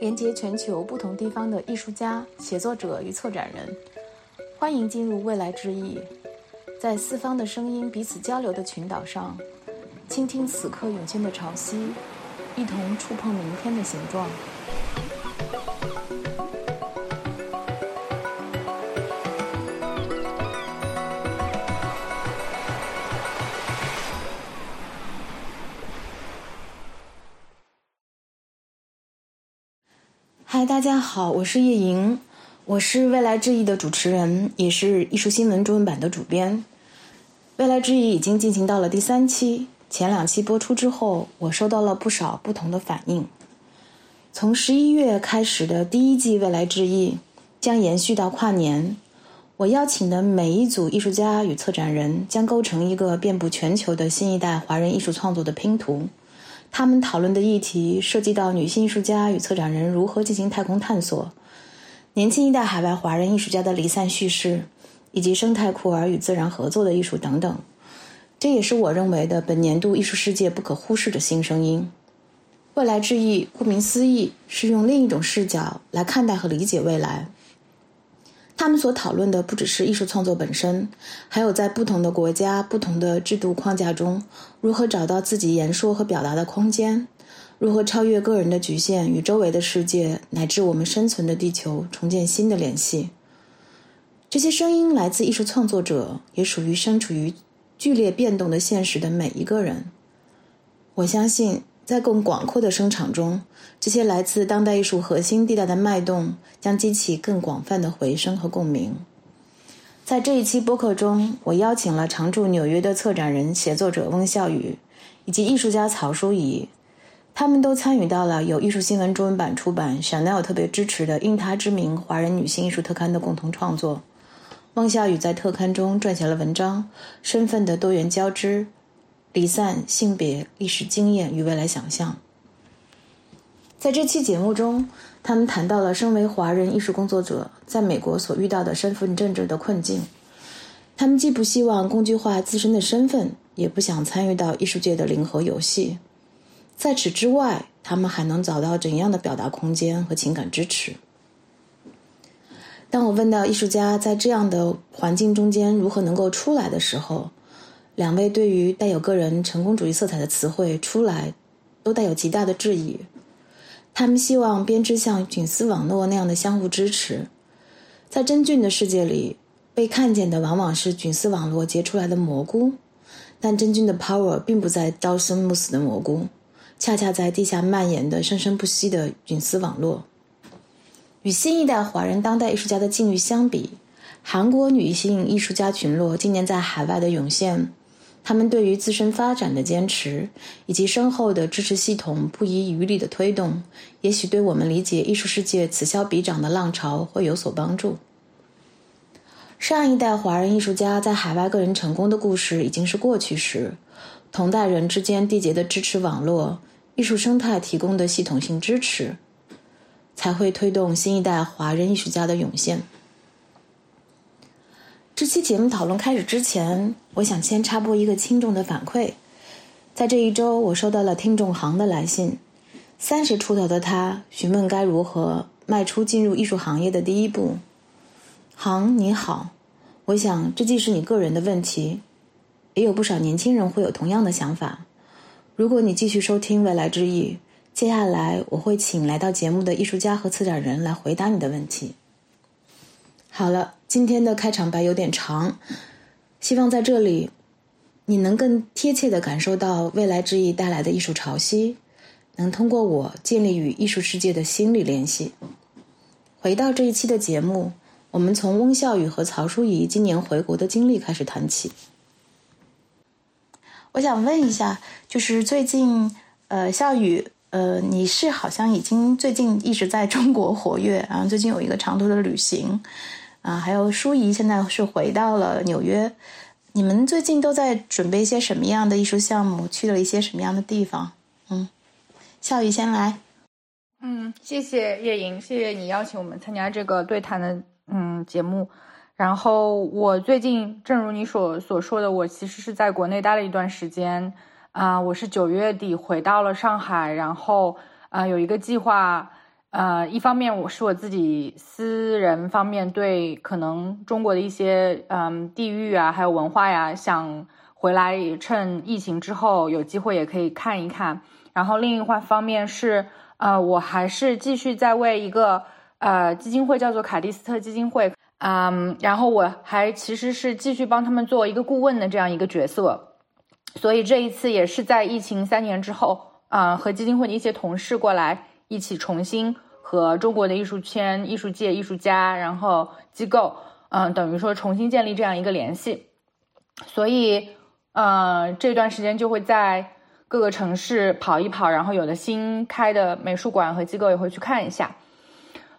连接全球不同地方的艺术家、写作者与策展人。欢迎进入未来之翼，在四方的声音彼此交流的群岛上，倾听此刻涌现的潮汐，一同触碰明天的形状。大家好，我是叶莹，我是未来之翼的主持人，也是艺术新闻中文版的主编。未来之翼已经进行到了第三期，前两期播出之后，我收到了不少不同的反应。从十一月开始的第一季未来之翼将延续到跨年，我邀请的每一组艺术家与策展人将构成一个遍布全球的新一代华人艺术创作的拼图。他们讨论的议题涉及到女性艺术家与策展人如何进行太空探索，年轻一代海外华人艺术家的离散叙事，以及生态库尔与自然合作的艺术等等。这也是我认为的本年度艺术世界不可忽视的新声音。未来之翼，顾名思义，是用另一种视角来看待和理解未来。他们所讨论的不只是艺术创作本身，还有在不同的国家、不同的制度框架中，如何找到自己言说和表达的空间，如何超越个人的局限，与周围的世界乃至我们生存的地球重建新的联系。这些声音来自艺术创作者，也属于身处于剧烈变动的现实的每一个人。我相信。在更广阔的声场中，这些来自当代艺术核心地带的脉动将激起更广泛的回声和共鸣。在这一期播客中，我邀请了常驻纽约的策展人、写作者翁笑宇，以及艺术家曹淑仪，他们都参与到了由艺术新闻中文版出版、Chanel 特别支持的“因他之名”华人女性艺术特刊的共同创作。翁笑宇在特刊中撰写了文章《身份的多元交织》。离散、性别、历史经验与未来想象。在这期节目中，他们谈到了身为华人艺术工作者在美国所遇到的身份政治的困境。他们既不希望工具化自身的身份，也不想参与到艺术界的零和游戏。在此之外，他们还能找到怎样的表达空间和情感支持？当我问到艺术家在这样的环境中间如何能够出来的时候，两位对于带有个人成功主义色彩的词汇出来，都带有极大的质疑。他们希望编织像菌丝网络那样的相互支持。在真菌的世界里，被看见的往往是菌丝网络结出来的蘑菇，但真菌的 power 并不在朝生暮死的蘑菇，恰恰在地下蔓延的生生不息的菌丝网络。与新一代华人当代艺术家的境遇相比，韩国女性艺术家群落今年在海外的涌现。他们对于自身发展的坚持，以及深厚的支持系统不遗余力的推动，也许对我们理解艺术世界此消彼长的浪潮会有所帮助。上一代华人艺术家在海外个人成功的故事已经是过去时，同代人之间缔结的支持网络、艺术生态提供的系统性支持，才会推动新一代华人艺术家的涌现。这期节目讨论开始之前，我想先插播一个听众的反馈。在这一周，我收到了听众行的来信。三十出头的他询问该如何迈出进入艺术行业的第一步。行你好，我想这既是你个人的问题，也有不少年轻人会有同样的想法。如果你继续收听未来之翼，接下来我会请来到节目的艺术家和策展人来回答你的问题。好了。今天的开场白有点长，希望在这里你能更贴切的感受到未来之翼带来的艺术潮汐，能通过我建立与艺术世界的心理联系。回到这一期的节目，我们从翁笑宇和曹淑怡今年回国的经历开始谈起。我想问一下，就是最近，呃，笑宇，呃，你是好像已经最近一直在中国活跃，然后最近有一个长途的旅行。啊，还有舒怡现在是回到了纽约。你们最近都在准备一些什么样的艺术项目？去了一些什么样的地方？嗯，笑宇先来。嗯，谢谢叶莹，谢谢你邀请我们参加这个对谈的嗯节目。然后我最近，正如你所所说的，我其实是在国内待了一段时间。啊，我是九月底回到了上海，然后啊有一个计划。呃，一方面我是我自己私人方面对可能中国的一些嗯地域啊，还有文化呀，想回来趁疫情之后有机会也可以看一看。然后另一块方面是，呃，我还是继续在为一个呃基金会叫做卡蒂斯特基金会，嗯，然后我还其实是继续帮他们做一个顾问的这样一个角色。所以这一次也是在疫情三年之后，啊，和基金会的一些同事过来一起重新。和中国的艺术圈、艺术界、艺术家，然后机构，嗯，等于说重新建立这样一个联系。所以，呃，这段时间就会在各个城市跑一跑，然后有的新开的美术馆和机构也会去看一下。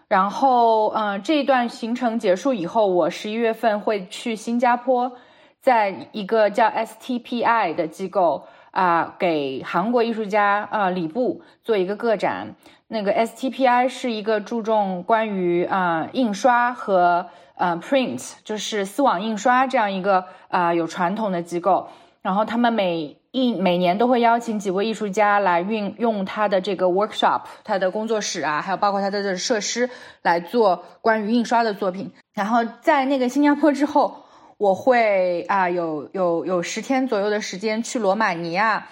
然后，嗯，这一段行程结束以后，我十一月份会去新加坡，在一个叫 STPI 的机构啊，给韩国艺术家啊李布做一个个展。那个 STPI 是一个注重关于啊印刷和呃 print，就是丝网印刷这样一个啊有传统的机构。然后他们每一每年都会邀请几位艺术家来运用他的这个 workshop，他的工作室啊，还有包括他的设施来做关于印刷的作品。然后在那个新加坡之后，我会啊有有有十天左右的时间去罗马尼亚。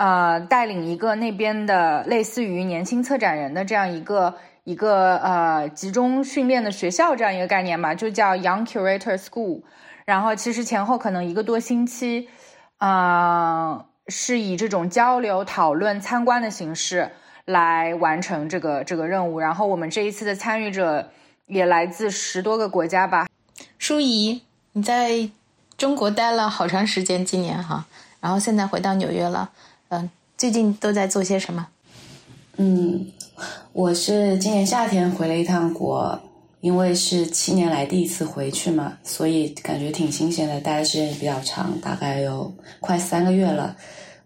呃，带领一个那边的类似于年轻策展人的这样一个一个呃集中训练的学校这样一个概念吧，就叫 Young Curator School。然后其实前后可能一个多星期，啊，是以这种交流、讨论、参观的形式来完成这个这个任务。然后我们这一次的参与者也来自十多个国家吧。舒怡，你在中国待了好长时间，今年哈，然后现在回到纽约了。嗯，最近都在做些什么？嗯，我是今年夏天回了一趟国，因为是七年来第一次回去嘛，所以感觉挺新鲜的，待的时间也比较长，大概有快三个月了。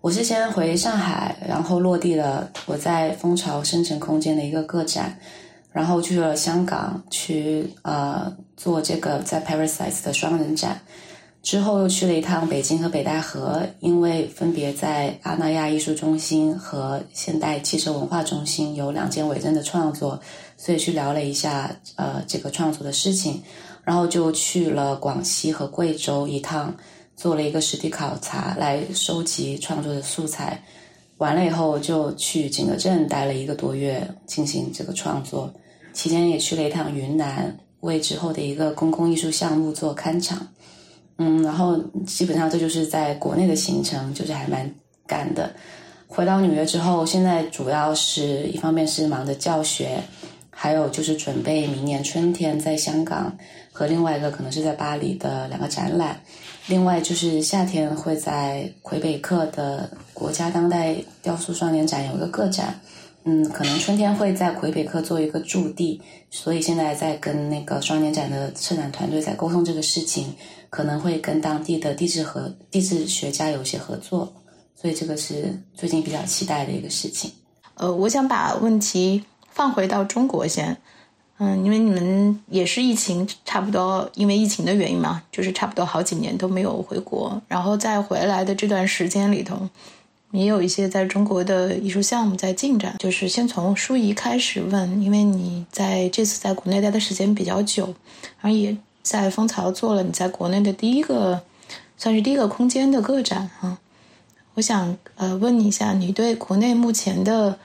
我是先回上海，然后落地了我在蜂巢生成空间的一个个展，然后去了香港去呃做这个在 Parasites 的双人展。之后又去了一趟北京和北戴河，因为分别在阿那亚艺术中心和现代汽车文化中心有两件伪证的创作，所以去聊了一下呃这个创作的事情。然后就去了广西和贵州一趟，做了一个实地考察，来收集创作的素材。完了以后就去景德镇待了一个多月，进行这个创作。期间也去了一趟云南，为之后的一个公共艺术项目做勘场。嗯，然后基本上这就是在国内的行程，就是还蛮赶的。回到纽约之后，现在主要是一方面是忙着教学，还有就是准备明年春天在香港和另外一个可能是在巴黎的两个展览。另外就是夏天会在魁北克的国家当代雕塑双年展有一个个展。嗯，可能春天会在魁北克做一个驻地，所以现在在跟那个双年展的策展团队在沟通这个事情。可能会跟当地的地质和地质学家有些合作，所以这个是最近比较期待的一个事情。呃，我想把问题放回到中国先，嗯，因为你们也是疫情差不多，因为疫情的原因嘛，就是差不多好几年都没有回国，然后再回来的这段时间里头，也有一些在中国的艺术项目在进展。就是先从舒怡开始问，因为你在这次在国内待的时间比较久，而也。在蜂巢做了你在国内的第一个，算是第一个空间的个展啊。我想呃问你一下，你对国内目前的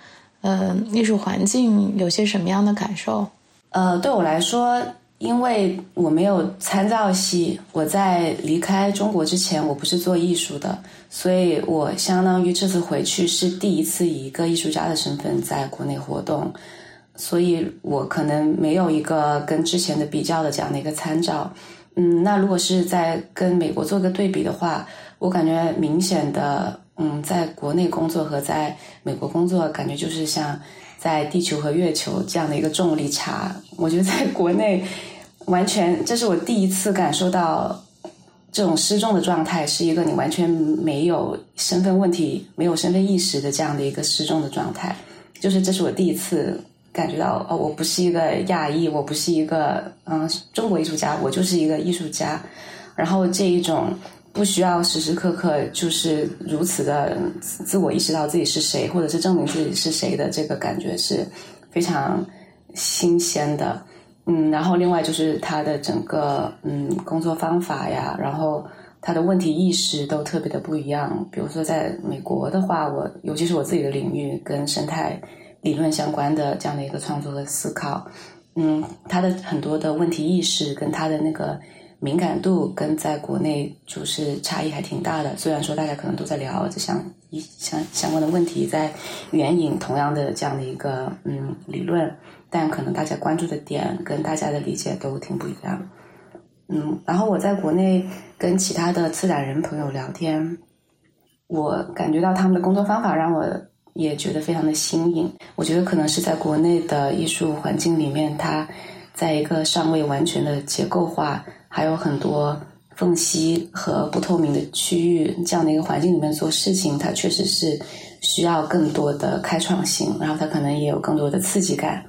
呃艺术环境有些什么样的感受？呃，对我来说，因为我没有参照系，我在离开中国之前，我不是做艺术的，所以我相当于这次回去是第一次以一个艺术家的身份在国内活动。所以我可能没有一个跟之前的比较的这样的一个参照，嗯，那如果是在跟美国做个对比的话，我感觉明显的，嗯，在国内工作和在美国工作，感觉就是像在地球和月球这样的一个重力差。我觉得在国内，完全这是我第一次感受到这种失重的状态，是一个你完全没有身份问题、没有身份意识的这样的一个失重的状态，就是这是我第一次。感觉到哦，我不是一个亚裔，我不是一个嗯中国艺术家，我就是一个艺术家。然后这一种不需要时时刻刻就是如此的自我意识到自己是谁，或者是证明自己是谁的这个感觉是非常新鲜的。嗯，然后另外就是他的整个嗯工作方法呀，然后他的问题意识都特别的不一样。比如说在美国的话，我尤其是我自己的领域跟生态理论相关的这样的一个创作和思考，嗯，他的很多的问题意识跟他的那个敏感度跟在国内就是差异还挺大的。虽然说大家可能都在聊这项一相相关的问题，在援引同样的这样的一个嗯理论。但可能大家关注的点跟大家的理解都挺不一样，嗯，然后我在国内跟其他的策展人朋友聊天，我感觉到他们的工作方法让我也觉得非常的新颖。我觉得可能是在国内的艺术环境里面，它在一个尚未完全的结构化，还有很多缝隙和不透明的区域这样的一个环境里面做事情，它确实是需要更多的开创性，然后它可能也有更多的刺激感。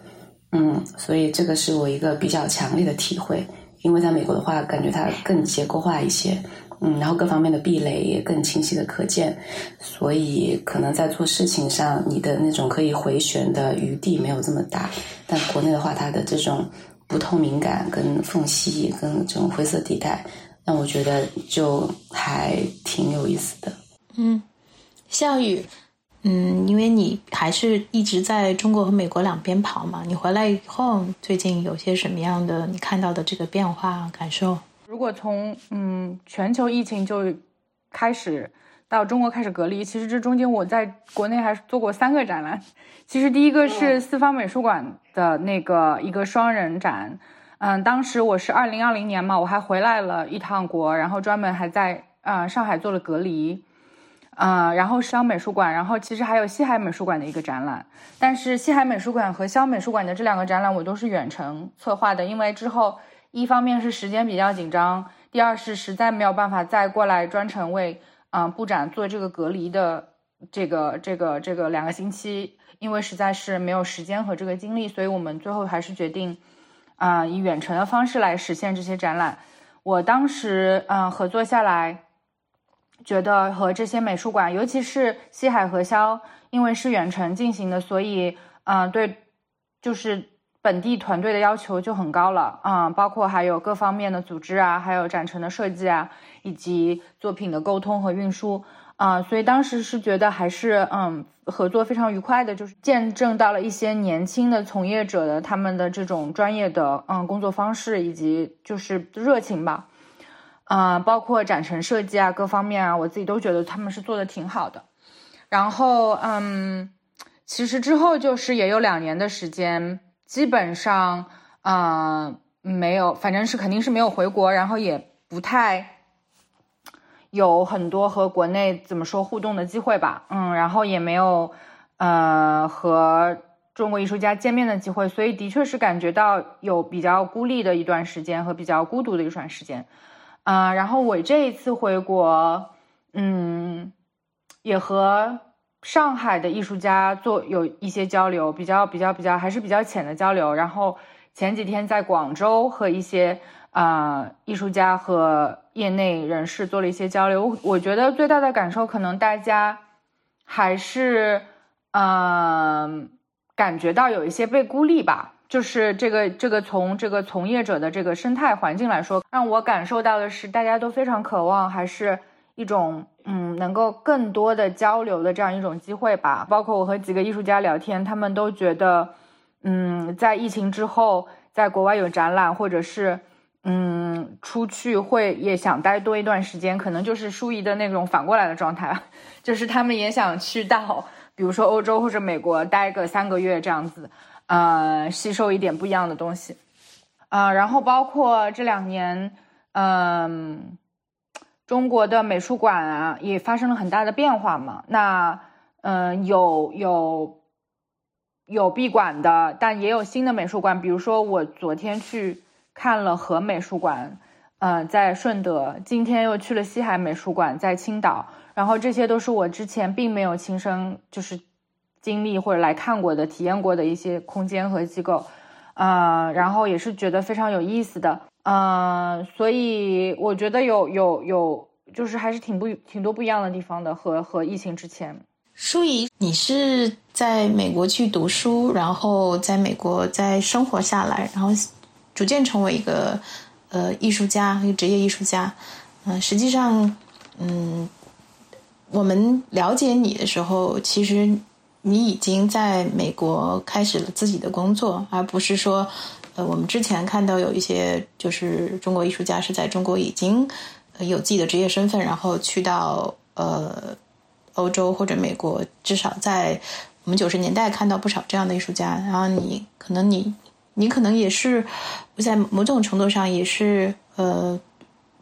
嗯，所以这个是我一个比较强烈的体会，因为在美国的话，感觉它更结构化一些，嗯，然后各方面的壁垒也更清晰的可见，所以可能在做事情上，你的那种可以回旋的余地没有这么大。但国内的话，它的这种不透明感、跟缝隙、跟这种灰色地带，让我觉得就还挺有意思的。嗯，笑宇。嗯，因为你还是一直在中国和美国两边跑嘛，你回来以后，最近有些什么样的你看到的这个变化感受？如果从嗯全球疫情就开始到中国开始隔离，其实这中间我在国内还是做过三个展览。其实第一个是四方美术馆的那个一个双人展，嗯，当时我是二零二零年嘛，我还回来了一趟国，然后专门还在啊上海做了隔离。嗯，然后湘美术馆，然后其实还有西海美术馆的一个展览，但是西海美术馆和湘美术馆的这两个展览我都是远程策划的，因为之后一方面是时间比较紧张，第二是实在没有办法再过来专程为嗯布展做这个隔离的这个这个这个两个星期，因为实在是没有时间和这个精力，所以我们最后还是决定啊以远程的方式来实现这些展览。我当时嗯合作下来。觉得和这些美术馆，尤其是西海和肖，因为是远程进行的，所以，嗯，对，就是本地团队的要求就很高了，嗯，包括还有各方面的组织啊，还有展陈的设计啊，以及作品的沟通和运输，啊，所以当时是觉得还是，嗯，合作非常愉快的，就是见证到了一些年轻的从业者的他们的这种专业的，嗯，工作方式以及就是热情吧。啊，包括展陈设计啊，各方面啊，我自己都觉得他们是做的挺好的。然后，嗯，其实之后就是也有两年的时间，基本上，啊，没有，反正是肯定是没有回国，然后也不太有很多和国内怎么说互动的机会吧。嗯，然后也没有，呃，和中国艺术家见面的机会，所以的确是感觉到有比较孤立的一段时间和比较孤独的一段时间。啊，然后我这一次回国，嗯，也和上海的艺术家做有一些交流，比较比较比较还是比较浅的交流。然后前几天在广州和一些啊艺术家和业内人士做了一些交流，我觉得最大的感受可能大家还是嗯感觉到有一些被孤立吧。就是这个这个从这个从业者的这个生态环境来说，让我感受到的是，大家都非常渴望，还是一种嗯，能够更多的交流的这样一种机会吧。包括我和几个艺术家聊天，他们都觉得，嗯，在疫情之后，在国外有展览，或者是嗯，出去会也想待多一段时间，可能就是舒怡的那种反过来的状态，就是他们也想去到，比如说欧洲或者美国待个三个月这样子。呃，吸收一点不一样的东西，啊，然后包括这两年，嗯，中国的美术馆啊也发生了很大的变化嘛。那，嗯，有有有闭馆的，但也有新的美术馆。比如说，我昨天去看了和美术馆，嗯，在顺德，今天又去了西海美术馆，在青岛。然后这些都是我之前并没有亲身就是。经历或者来看过的、体验过的一些空间和机构，啊，然后也是觉得非常有意思的，呃，所以我觉得有有有，就是还是挺不挺多不一样的地方的，和和疫情之前。舒怡，你是在美国去读书，然后在美国再生活下来，然后逐渐成为一个呃艺术家，一个职业艺术家。嗯，实际上，嗯，我们了解你的时候，其实你已经在美国开始了自己的工作，而不是说，呃，我们之前看到有一些就是中国艺术家是在中国已经有自己的职业身份，然后去到呃。欧洲或者美国，至少在我们九十年代看到不少这样的艺术家。然后你可能你你可能也是在某种程度上也是呃，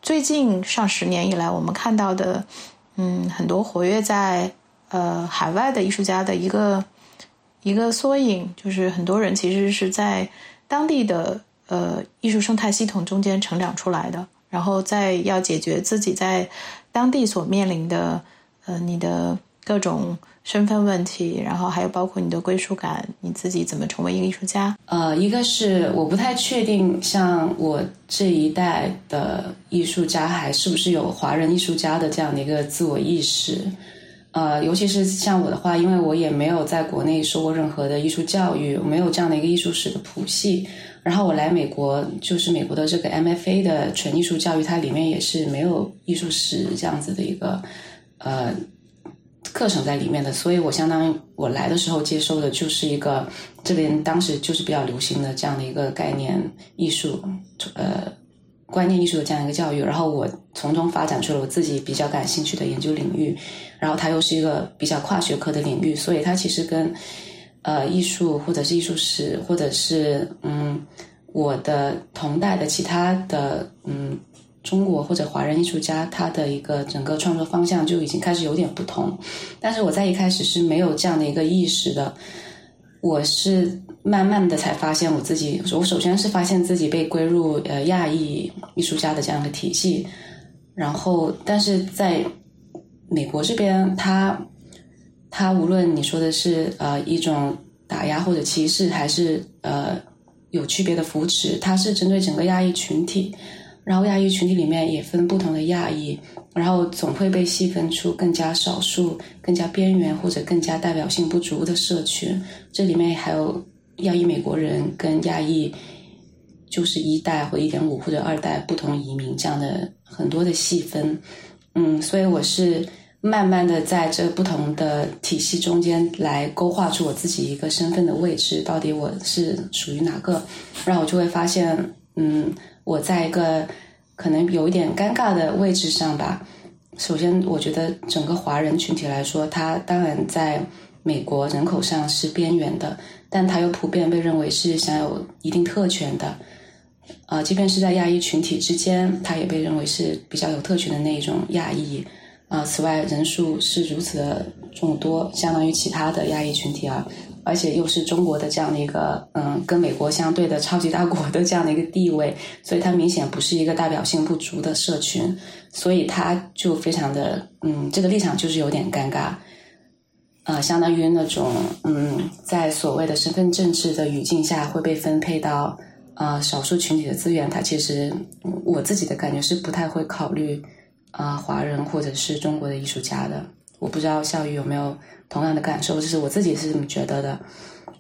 最近上十年以来我们看到的嗯很多活跃在呃海外的艺术家的一个一个缩影，就是很多人其实是在当地的呃艺术生态系统中间成长出来的，然后再要解决自己在当地所面临的。呃，你的各种身份问题，然后还有包括你的归属感，你自己怎么成为一个艺术家？呃，一个是我不太确定，像我这一代的艺术家还是不是有华人艺术家的这样的一个自我意识？呃，尤其是像我的话，因为我也没有在国内受过任何的艺术教育，没有这样的一个艺术史的谱系。然后我来美国，就是美国的这个 MFA 的纯艺术教育，它里面也是没有艺术史这样子的一个。呃，课程在里面的，所以我相当于我来的时候接收的就是一个这边当时就是比较流行的这样的一个概念艺术，呃，观念艺术的这样一个教育，然后我从中发展出了我自己比较感兴趣的研究领域，然后它又是一个比较跨学科的领域，所以它其实跟呃艺术或者是艺术史或者是嗯我的同代的其他的嗯。中国或者华人艺术家，他的一个整个创作方向就已经开始有点不同。但是我在一开始是没有这样的一个意识的，我是慢慢的才发现我自己。我首先是发现自己被归入呃亚裔艺术家的这样的体系，然后但是在美国这边，他他无论你说的是呃一种打压或者歧视，还是呃有区别的扶持，它是针对整个亚裔群体。然后亚裔群体里面也分不同的亚裔，然后总会被细分出更加少数、更加边缘或者更加代表性不足的社群。这里面还有亚裔美国人跟亚裔就是一代或一点五或者二代不同移民这样的很多的细分。嗯，所以我是慢慢的在这不同的体系中间来勾画出我自己一个身份的位置，到底我是属于哪个？然后我就会发现，嗯。我在一个可能有一点尴尬的位置上吧。首先，我觉得整个华人群体来说，他当然在美国人口上是边缘的，但他又普遍被认为是享有一定特权的。呃，即便是在亚裔群体之间，他也被认为是比较有特权的那一种亚裔。啊，此外，人数是如此的众多，相当于其他的亚裔群体啊。而且又是中国的这样的一个，嗯，跟美国相对的超级大国的这样的一个地位，所以它明显不是一个代表性不足的社群，所以它就非常的，嗯，这个立场就是有点尴尬，呃，相当于那种，嗯，在所谓的身份政治的语境下会被分配到，呃，少数群体的资源，它其实我自己的感觉是不太会考虑，啊，华人或者是中国的艺术家的，我不知道笑宇有没有。同样的感受，这是我自己是这么觉得的。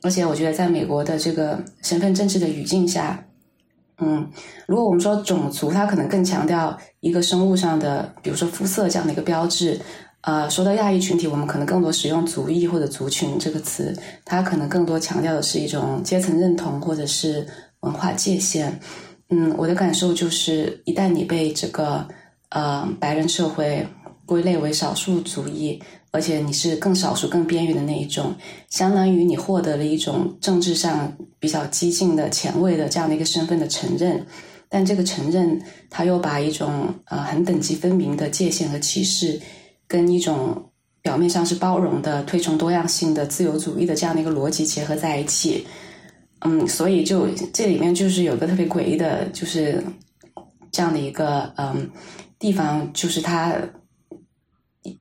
而且我觉得，在美国的这个身份政治的语境下，嗯，如果我们说种族，它可能更强调一个生物上的，比如说肤色这样的一个标志。呃，说到亚裔群体，我们可能更多使用族裔或者族群这个词，它可能更多强调的是一种阶层认同或者是文化界限。嗯，我的感受就是，一旦你被这个呃白人社会归类为少数族裔。而且你是更少数、更边缘的那一种，相当于你获得了一种政治上比较激进的、前卫的这样的一个身份的承认，但这个承认，他又把一种呃很等级分明的界限和歧视，跟一种表面上是包容的、推崇多样性的自由主义的这样的一个逻辑结合在一起。嗯，所以就这里面就是有个特别诡异的，就是这样的一个嗯地方，就是它。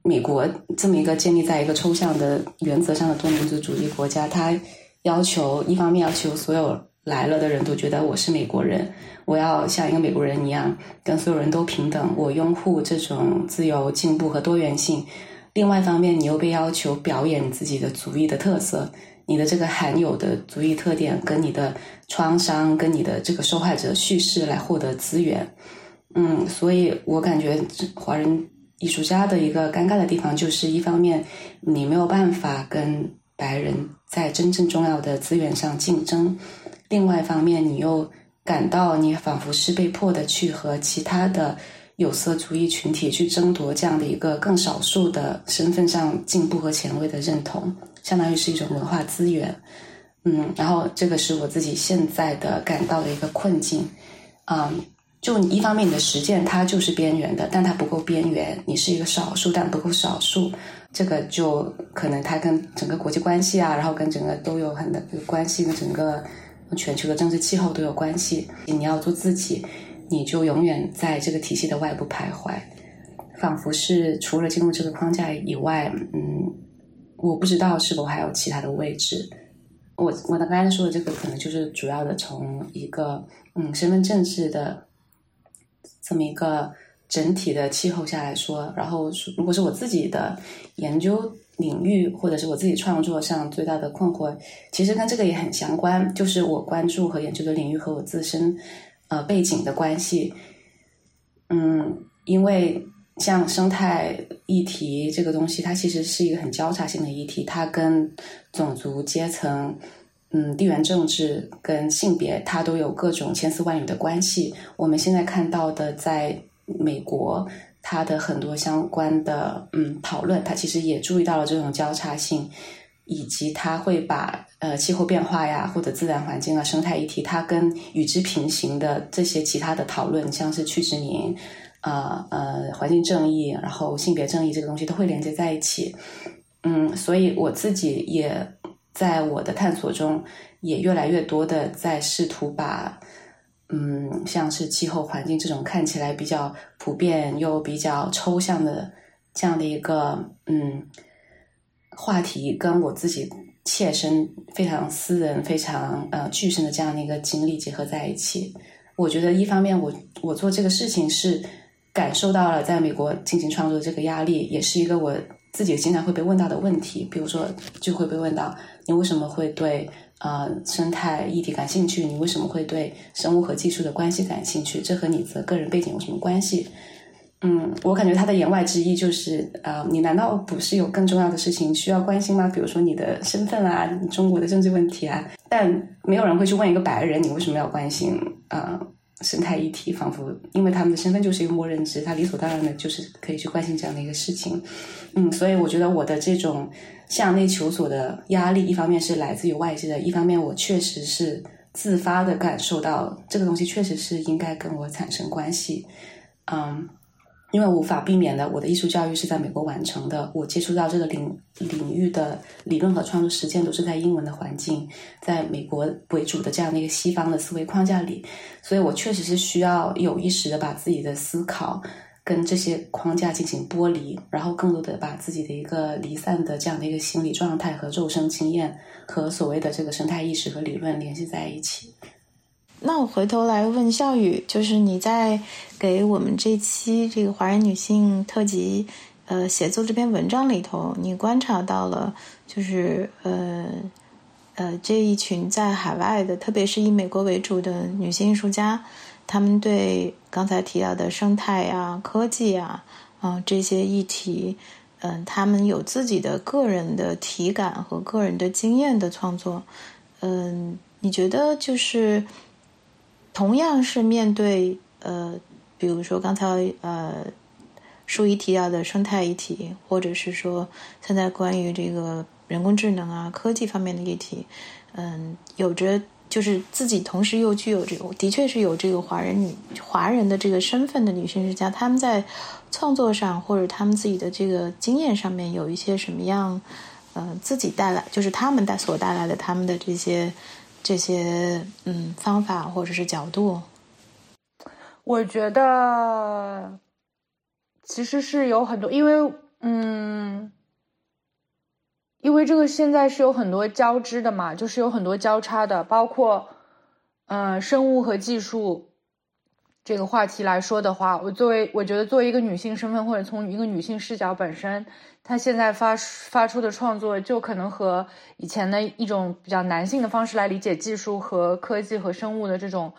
美国这么一个建立在一个抽象的原则上的多民族主义国家，它要求一方面要求所有来了的人都觉得我是美国人，我要像一个美国人一样跟所有人都平等，我拥护这种自由、进步和多元性。另外一方面，你又被要求表演自己的族裔的特色，你的这个含有的族裔特点跟你的创伤跟你的这个受害者叙事来获得资源。嗯，所以我感觉华人艺术家的一个尴尬的地方，就是一方面你没有办法跟白人在真正重要的资源上竞争，另外一方面你又感到你仿佛是被迫的去和其他的。有色主义群体去争夺这样的一个更少数的身份上进步和前卫的认同，相当于是一种文化资源。嗯，然后这个是我自己现在的感到的一个困境。嗯，就一方面你的实践它就是边缘的，但它不够边缘，你是一个少数但不够少数，这个就可能它跟整个国际关系啊，然后跟整个都有很大的关系，跟整个全球的政治气候都有关系。你要做自己。你就永远在这个体系的外部徘徊，仿佛是除了进入这个框架以外，嗯，我不知道是否还有其他的位置。我我刚才说的这个，可能就是主要的从一个嗯身份政治的这么一个整体的气候下来说。然后，如果是我自己的研究领域，或者是我自己创作上最大的困惑，其实跟这个也很相关，就是我关注和研究的领域和我自身。呃，背景的关系，嗯，因为像生态议题这个东西，它其实是一个很交叉性的议题，它跟种族、阶层、嗯，地缘政治跟性别，它都有各种千丝万缕的关系。我们现在看到的，在美国，它的很多相关的嗯讨论，它其实也注意到了这种交叉性。以及它会把呃气候变化呀，或者自然环境啊、生态议题，它跟与之平行的这些其他的讨论，像是去殖民、啊呃环境正义，然后性别正义这个东西都会连接在一起。嗯，所以我自己也在我的探索中，也越来越多的在试图把嗯像是气候环境这种看起来比较普遍又比较抽象的这样的一个嗯。话题跟我自己切身、非常私人、非常呃具身的这样的一个经历结合在一起，我觉得一方面我我做这个事情是感受到了在美国进行创作的这个压力，也是一个我自己经常会被问到的问题，比如说就会被问到你为什么会对呃生态议题感兴趣？你为什么会对生物和技术的关系感兴趣？这和你的个人背景有什么关系？嗯，我感觉他的言外之意就是，啊，你难道不是有更重要的事情需要关心吗？比如说你的身份啊，中国的政治问题啊。但没有人会去问一个白人，你为什么要关心啊生态一体？仿佛因为他们的身份就是一个默认值，他理所当然的就是可以去关心这样的一个事情。嗯，所以我觉得我的这种向内求索的压力，一方面是来自于外界的，一方面我确实是自发的感受到这个东西确实是应该跟我产生关系。嗯。因为无法避免的，我的艺术教育是在美国完成的，我接触到这个领领域的理论和创作实践都是在英文的环境，在美国为主的这样的一个西方的思维框架里，所以我确实是需要有意识的把自己的思考跟这些框架进行剥离，然后更多的把自己的一个离散的这样的一个心理状态和肉身经验和所谓的这个生态意识和理论联系在一起。那我回头来问笑宇，就是你在给我们这期这个华人女性特辑，呃，写作这篇文章里头，你观察到了，就是呃呃这一群在海外的，特别是以美国为主的女性艺术家，她们对刚才提到的生态啊、科技啊，啊这些议题，嗯，她们有自己的个人的体感和个人的经验的创作，嗯，你觉得就是。同样是面对呃，比如说刚才呃，舒怡提到的生态议题，或者是说现在关于这个人工智能啊、科技方面的议题，嗯，有着就是自己同时又具有这个，的确是有这个华人女华人的这个身份的女性之家，他们在创作上或者他们自己的这个经验上面有一些什么样，呃，自己带来就是他们带所带来的他们的这些。这些嗯方法或者是角度，我觉得其实是有很多，因为嗯，因为这个现在是有很多交织的嘛，就是有很多交叉的，包括嗯生物和技术这个话题来说的话，我作为我觉得作为一个女性身份，或者从一个女性视角本身，他现在发发出的创作，就可能和以前的一种比较男性的方式来理解技术和科技和生物的这种，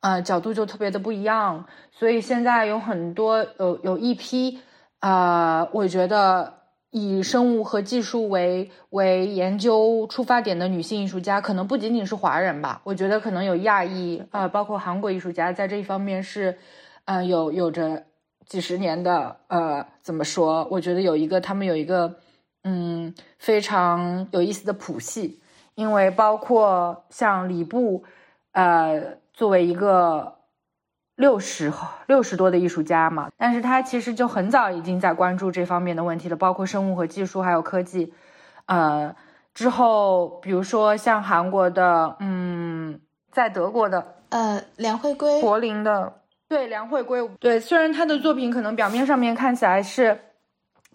呃角度就特别的不一样。所以现在有很多有有一批，啊，我觉得。以生物和技术为为研究出发点的女性艺术家，可能不仅仅是华人吧。我觉得可能有亚裔，呃，包括韩国艺术家，在这一方面是，呃，有有着几十年的，呃，怎么说？我觉得有一个他们有一个，嗯，非常有意思的谱系，因为包括像李部，呃，作为一个。六十六十多的艺术家嘛，但是他其实就很早已经在关注这方面的问题了，包括生物和技术，还有科技。呃，之后比如说像韩国的，嗯，在德国的，呃，梁惠圭，柏林的，对，梁惠圭，对，虽然他的作品可能表面上面看起来是，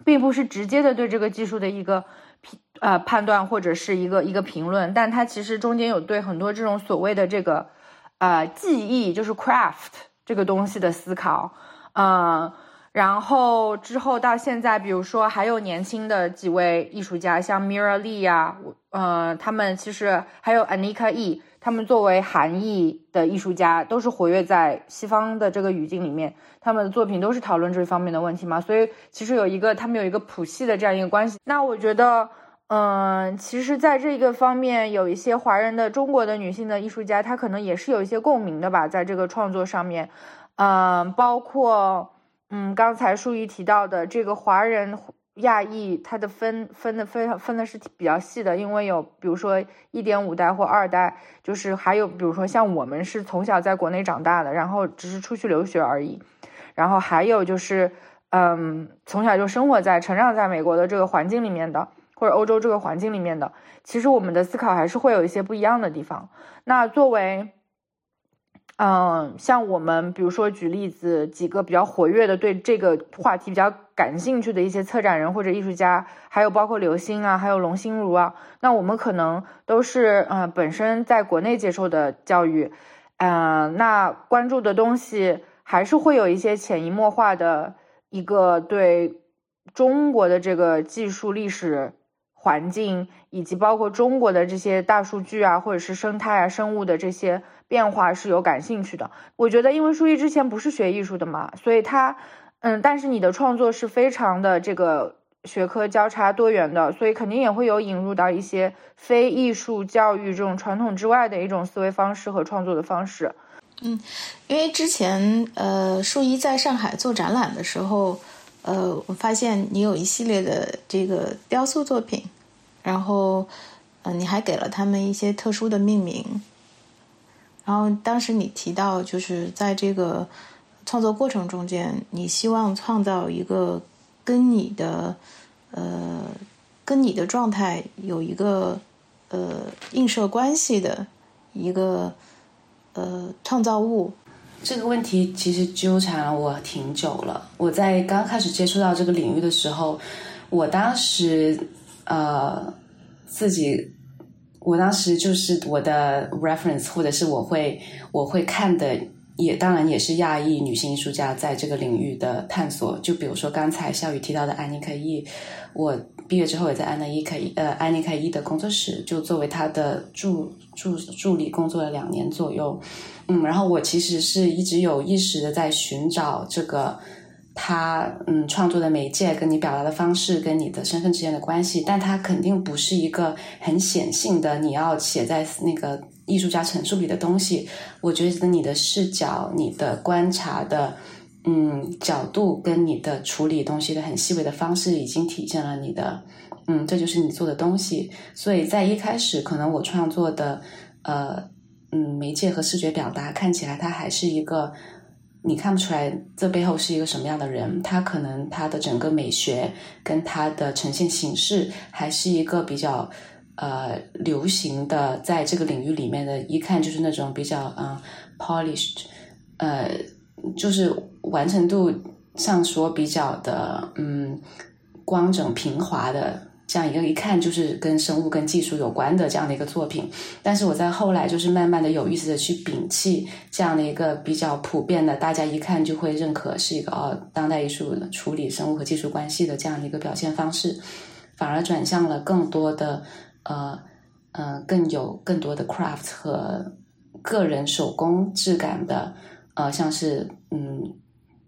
并不是直接的对这个技术的一个评呃判断或者是一个一个评论，但他其实中间有对很多这种所谓的这个呃技艺，就是 craft。这个东西的思考，嗯，然后之后到现在，比如说还有年轻的几位艺术家，像 Mira Lee 呀，嗯，他们其实还有 Anika E，他们作为韩裔的艺术家，都是活跃在西方的这个语境里面，他们的作品都是讨论这方面的问题嘛，所以其实有一个他们有一个谱系的这样一个关系。那我觉得。嗯，其实，在这个方面，有一些华人的中国的女性的艺术家，她可能也是有一些共鸣的吧，在这个创作上面，嗯，包括，嗯，刚才舒怡提到的这个华人亚裔，它的分分的非常分的是比较细的，因为有比如说一点五代或二代，就是还有比如说像我们是从小在国内长大的，然后只是出去留学而已，然后还有就是，嗯，从小就生活在、成长在美国的这个环境里面的。或者欧洲这个环境里面的，其实我们的思考还是会有一些不一样的地方。那作为，嗯，像我们比如说举例子，几个比较活跃的对这个话题比较感兴趣的一些策展人或者艺术家，还有包括刘星啊，还有龙心如啊，那我们可能都是嗯本身在国内接受的教育，嗯，那关注的东西还是会有一些潜移默化的一个对中国的这个技术历史。环境以及包括中国的这些大数据啊，或者是生态啊、生物的这些变化是有感兴趣的。我觉得，因为舒一之前不是学艺术的嘛，所以他，嗯，但是你的创作是非常的这个学科交叉多元的，所以肯定也会有引入到一些非艺术教育这种传统之外的一种思维方式和创作的方式。嗯，因为之前呃，舒一在上海做展览的时候。呃，我发现你有一系列的这个雕塑作品，然后，呃，你还给了他们一些特殊的命名。然后当时你提到，就是在这个创作过程中间，你希望创造一个跟你的呃跟你的状态有一个呃映射关系的一个呃创造物。这个问题其实纠缠了我挺久了。我在刚开始接触到这个领域的时候，我当时呃自己，我当时就是我的 reference 或者是我会我会看的，也当然也是亚裔女性艺术家在这个领域的探索。就比如说刚才笑宇提到的安妮可伊，我毕业之后也在安妮可伊呃安妮可伊的工作室，就作为她的助助助理工作了两年左右。嗯，然后我其实是一直有意识的在寻找这个他嗯创作的媒介跟你表达的方式跟你的身份之间的关系，但它肯定不是一个很显性的你要写在那个艺术家陈述里的东西。我觉得你的视角、你的观察的嗯角度跟你的处理东西的很细微的方式，已经体现了你的嗯这就是你做的东西。所以在一开始，可能我创作的呃。嗯，媒介和视觉表达看起来，他还是一个你看不出来这背后是一个什么样的人。他可能他的整个美学跟他的呈现形式，还是一个比较呃流行的，在这个领域里面的一看就是那种比较嗯 polished，呃，就是完成度上说比较的嗯光整平滑的这样一个一看就是跟生物、跟技术有关的这样的一个作品，但是我在后来就是慢慢的有意识的去摒弃这样的一个比较普遍的，大家一看就会认可是一个哦当代艺术处理生物和技术关系的这样的一个表现方式，反而转向了更多的呃呃更有更多的 craft 和个人手工质感的呃像是嗯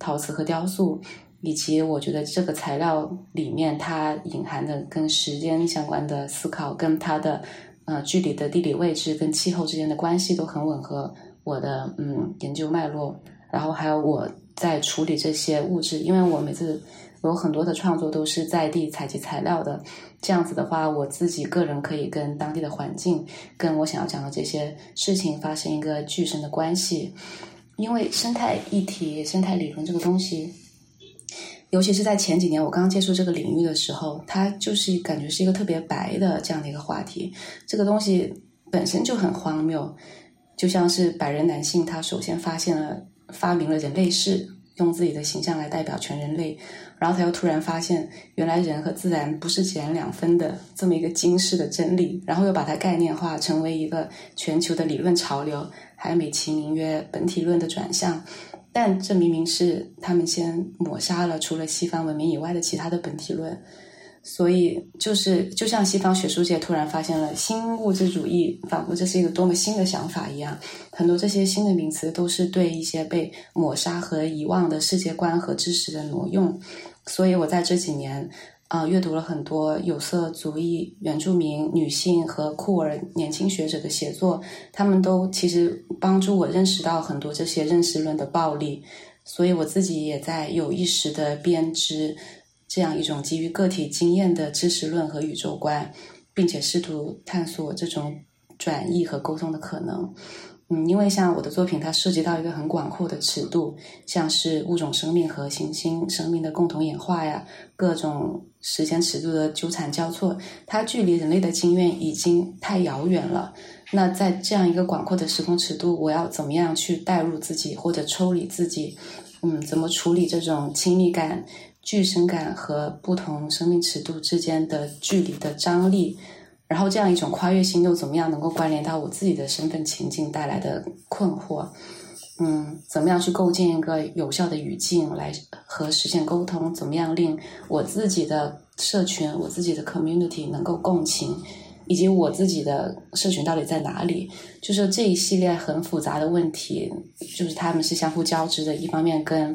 陶瓷和雕塑。以及我觉得这个材料里面它隐含的跟时间相关的思考，跟它的呃距离的地理位置跟气候之间的关系都很吻合我的嗯研究脉络。然后还有我在处理这些物质，因为我每次有很多的创作都是在地采集材料的，这样子的话，我自己个人可以跟当地的环境，跟我想要讲的这些事情发生一个具身的关系。因为生态议题、生态理论这个东西。尤其是在前几年，我刚接触这个领域的时候，它就是感觉是一个特别白的这样的一个话题。这个东西本身就很荒谬，就像是白人男性，他首先发现了、发明了人类世，用自己的形象来代表全人类，然后他又突然发现，原来人和自然不是截然两分的这么一个惊世的真理，然后又把它概念化，成为一个全球的理论潮流，还美其名曰本体论的转向。但这明明是他们先抹杀了除了西方文明以外的其他的本体论，所以就是就像西方学术界突然发现了新物质主义，仿佛这是一个多么新的想法一样。很多这些新的名词都是对一些被抹杀和遗忘的世界观和知识的挪用。所以我在这几年。啊，阅读了很多有色族裔、原住民、女性和酷儿年轻学者的写作，他们都其实帮助我认识到很多这些认识论的暴力，所以我自己也在有意识的编织这样一种基于个体经验的知识论和宇宙观，并且试图探索这种转译和沟通的可能。嗯，因为像我的作品，它涉及到一个很广阔的尺度，像是物种生命和行星生命的共同演化呀，各种时间尺度的纠缠交错，它距离人类的经验已经太遥远了。那在这样一个广阔的时空尺度，我要怎么样去代入自己或者抽离自己？嗯，怎么处理这种亲密感、具身感和不同生命尺度之间的距离的张力？然后这样一种跨越性又怎么样能够关联到我自己的身份情境带来的困惑？嗯，怎么样去构建一个有效的语境来和实现沟通？怎么样令我自己的社群、我自己的 community 能够共情？以及我自己的社群到底在哪里？就是这一系列很复杂的问题，就是他们是相互交织的。一方面跟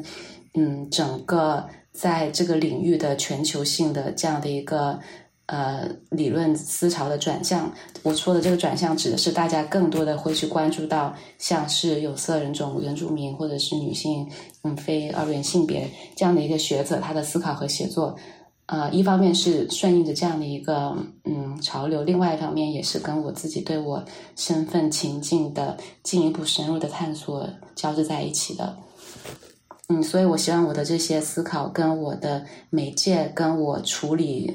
嗯整个在这个领域的全球性的这样的一个。呃，理论思潮的转向，我说的这个转向指的是大家更多的会去关注到，像是有色人种、原住民或者是女性，嗯，非二元性别这样的一个学者，他的思考和写作，呃，一方面是顺应着这样的一个嗯潮流，另外一方面也是跟我自己对我身份情境的进一步深入的探索交织在一起的。嗯，所以我希望我的这些思考跟我的媒介跟我处理。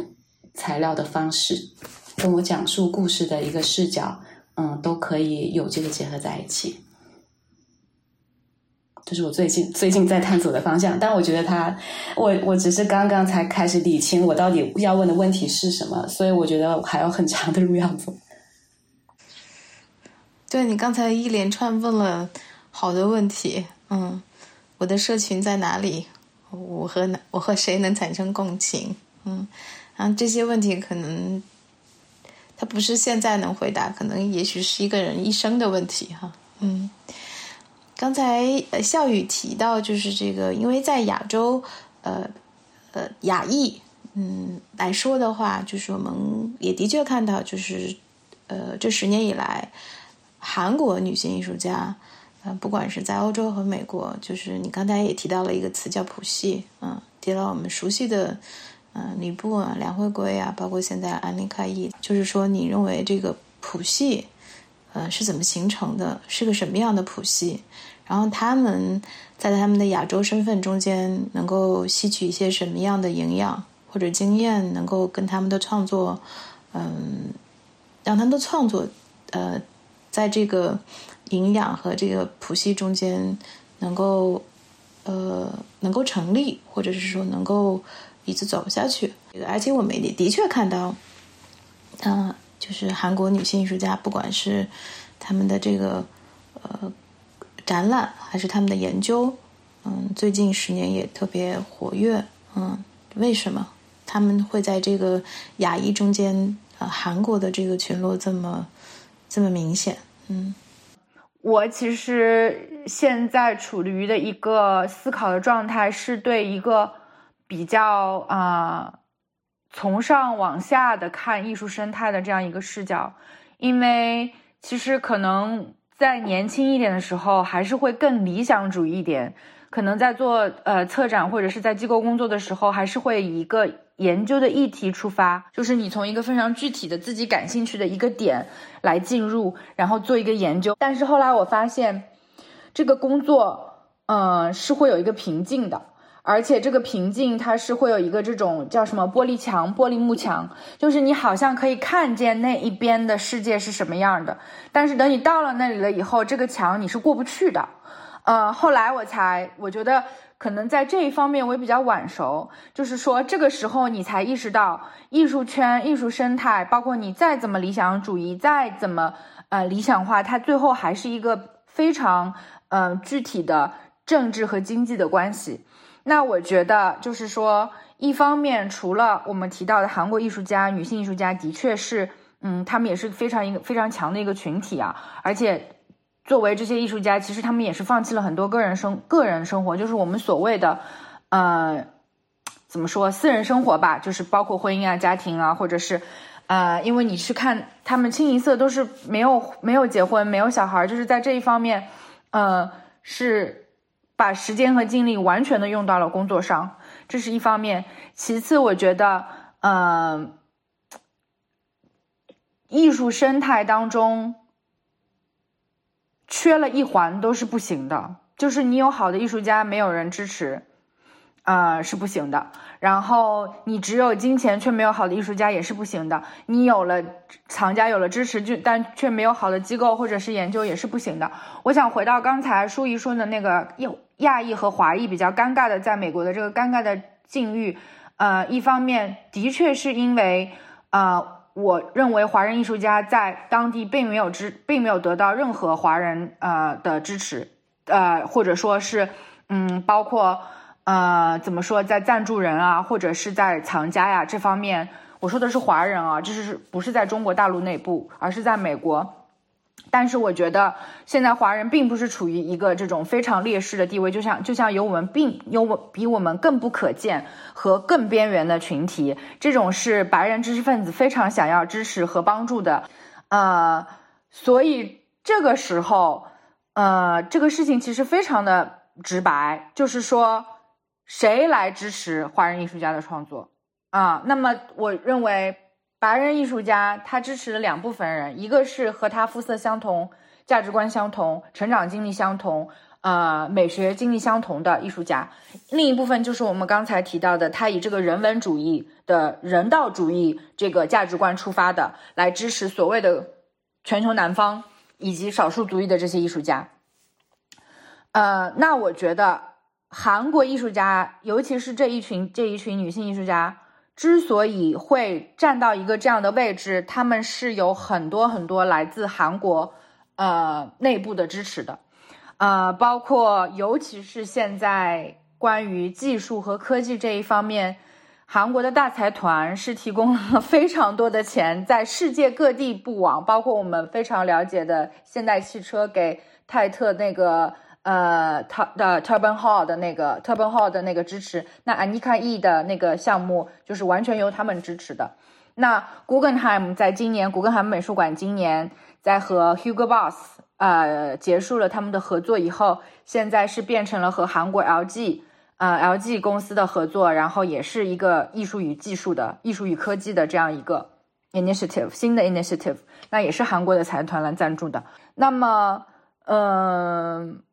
材料的方式，跟我讲述故事的一个视角，嗯，都可以有这个结合在一起。这是我最近最近在探索的方向，但我觉得他，我我只是刚刚才开始理清我到底要问的问题是什么，所以我觉得还有很长的路要走。对你刚才一连串问了好多问题，嗯，我的社群在哪里？我和我和谁能产生共情？嗯。啊，这些问题可能，他不是现在能回答，可能也许是一个人一生的问题哈。嗯，刚才笑宇提到，就是这个，因为在亚洲，呃呃，亚裔，嗯来说的话，就是我们也的确看到，就是呃，这十年以来，韩国女性艺术家，呃，不管是在欧洲和美国，就是你刚才也提到了一个词叫谱系，嗯，提到我们熟悉的。嗯，吕布啊，梁惠归啊，包括现在安妮卡伊，就是说，你认为这个谱系，呃，是怎么形成的？是个什么样的谱系？然后他们在他们的亚洲身份中间，能够吸取一些什么样的营养或者经验，能够跟他们的创作，嗯，让他们的创作，呃，在这个营养和这个谱系中间，能够，呃，能够成立，或者是说能够。一直走下去。而且我们也的确看到，嗯，就是韩国女性艺术家，不管是他们的这个呃展览，还是他们的研究，嗯，最近十年也特别活跃。嗯，为什么他们会在这个亚裔中间，呃，韩国的这个群落这么这么明显？嗯。我其实现在处于的一个思考的状态，是对一个比较啊从上往下的看艺术生态的这样一个视角，因为其实可能在年轻一点的时候，还是会更理想主义一点。可能在做呃策展或者是在机构工作的时候，还是会以一个研究的议题出发，就是你从一个非常具体的自己感兴趣的一个点来进入，然后做一个研究。但是后来我发现，这个工作，嗯，是会有一个瓶颈的，而且这个瓶颈它是会有一个这种叫什么玻璃墙、玻璃幕墙，就是你好像可以看见那一边的世界是什么样的，但是等你到了那里了以后，这个墙你是过不去的。呃，后来我才，我觉得可能在这一方面我也比较晚熟，就是说这个时候你才意识到，艺术圈、艺术生态，包括你再怎么理想主义，再怎么呃理想化，它最后还是一个非常嗯具体的政治和经济的关系。那我觉得就是说，一方面除了我们提到的韩国艺术家、女性艺术家，的确是，嗯，他们也是非常一个非常强的一个群体啊，而且。作为这些艺术家，其实他们也是放弃了很多个人生个人生活，就是我们所谓的，呃，怎么说私人生活吧，就是包括婚姻啊、家庭啊，或者是，呃，因为你去看他们清一色都是没有没有结婚、没有小孩，就是在这一方面，呃，是把时间和精力完全的用到了工作上，这是一方面。其次，我觉得，呃，艺术生态当中。缺了一环都是不行的，就是你有好的艺术家，没有人支持，啊，是不行的。然后你只有金钱却没有好的艺术家也是不行的。你有了藏家有了支持，就但却没有好的机构或者是研究也是不行的。我想回到刚才舒怡说的那个亚亚裔和华裔比较尴尬的在美国的这个尴尬的境遇，呃，一方面的确是因为，呃。我认为华人艺术家在当地并没有支，并没有得到任何华人呃的支持，呃，或者说是，嗯，包括呃，怎么说，在赞助人啊，或者是在藏家呀这方面，我说的是华人啊，就是不是在中国大陆内部，而是在美国。但是我觉得现在华人并不是处于一个这种非常劣势的地位，就像就像有我们并有我比我们更不可见和更边缘的群体，这种是白人知识分子非常想要支持和帮助的，呃，所以这个时候，呃，这个事情其实非常的直白，就是说谁来支持华人艺术家的创作啊？那么我认为。白人艺术家，他支持了两部分人，一个是和他肤色相同、价值观相同、成长经历相同、呃美学经历相同的艺术家；另一部分就是我们刚才提到的，他以这个人文主义的人道主义这个价值观出发的，来支持所谓的全球南方以及少数族裔的这些艺术家。呃，那我觉得韩国艺术家，尤其是这一群这一群女性艺术家。之所以会站到一个这样的位置，他们是有很多很多来自韩国，呃内部的支持的，呃，包括尤其是现在关于技术和科技这一方面，韩国的大财团是提供了非常多的钱，在世界各地布网，包括我们非常了解的现代汽车给泰特那个。呃，他的 Turban Hall 的那个 Turban Hall 的那个支持，那 Anika E 的那个项目就是完全由他们支持的。那 Guggenheim 在今年，古根海姆美术馆今年在和 Hugo Boss 呃结束了他们的合作以后，现在是变成了和韩国 LG 呃 LG 公司的合作，然后也是一个艺术与技术的艺术与科技的这样一个 initiative 新的 initiative，那也是韩国的财团来赞助的。那么，嗯。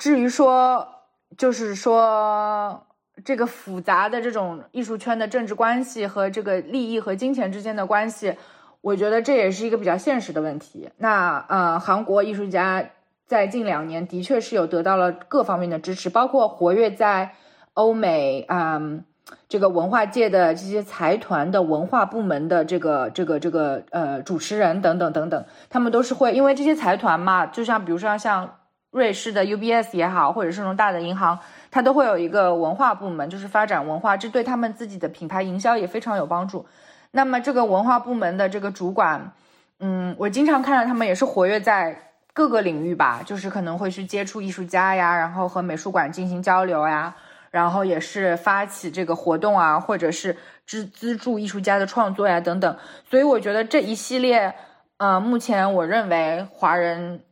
至于说，就是说这个复杂的这种艺术圈的政治关系和这个利益和金钱之间的关系，我觉得这也是一个比较现实的问题。那呃，韩国艺术家在近两年的确是有得到了各方面的支持，包括活跃在欧美，嗯，这个文化界的这些财团的文化部门的这个这个这个呃主持人等等等等，他们都是会因为这些财团嘛，就像比如说像瑞士的 UBS 也好，或者是那种大的银行，它都会有一个文化部门，就是发展文化，这对他们自己的品牌营销也非常有帮助。那么这个文化部门的这个主管，嗯，我经常看到他们也是活跃在各个领域吧，就是可能会去接触艺术家呀，然后和美术馆进行交流呀。然后也是发起这个活动啊，或者是资资助艺术家的创作呀，等等。所以我觉得这一系列，呃，目前我认为华人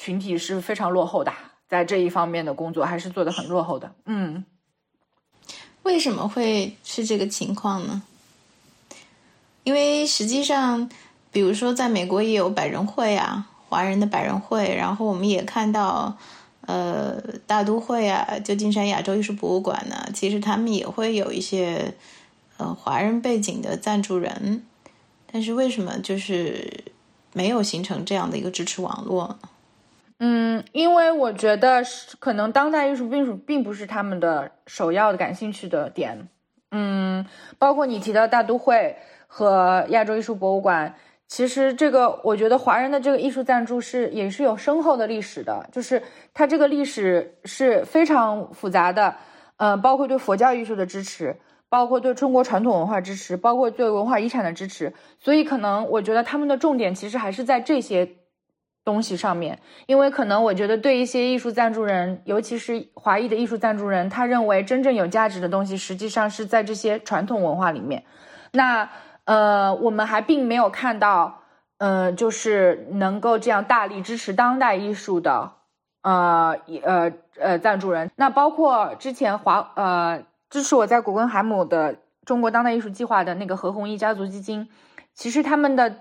群体是非常落后的，在这一方面的工作还是做的很落后的。嗯，为什么会是这个情况呢？因为实际上，比如说在美国也有百人会啊，华人的百人会，然后我们也看到。呃，大都会啊，旧金山亚洲艺术博物馆呢，其实他们也会有一些呃华人背景的赞助人，但是为什么就是没有形成这样的一个支持网络？嗯，因为我觉得是可能当代艺术并并不是他们的首要的感兴趣的点。嗯，包括你提到大都会和亚洲艺术博物馆。其实这个，我觉得华人的这个艺术赞助是也是有深厚的历史的，就是它这个历史是非常复杂的，呃，包括对佛教艺术的支持，包括对中国传统文化支持，包括对文化遗产的支持，所以可能我觉得他们的重点其实还是在这些东西上面，因为可能我觉得对一些艺术赞助人，尤其是华裔的艺术赞助人，他认为真正有价值的东西，实际上是在这些传统文化里面，那。呃，我们还并没有看到，呃，就是能够这样大力支持当代艺术的，呃，呃，呃，赞助人。那包括之前华，呃，支持我在古根海姆的中国当代艺术计划的那个何鸿一家族基金，其实他们的，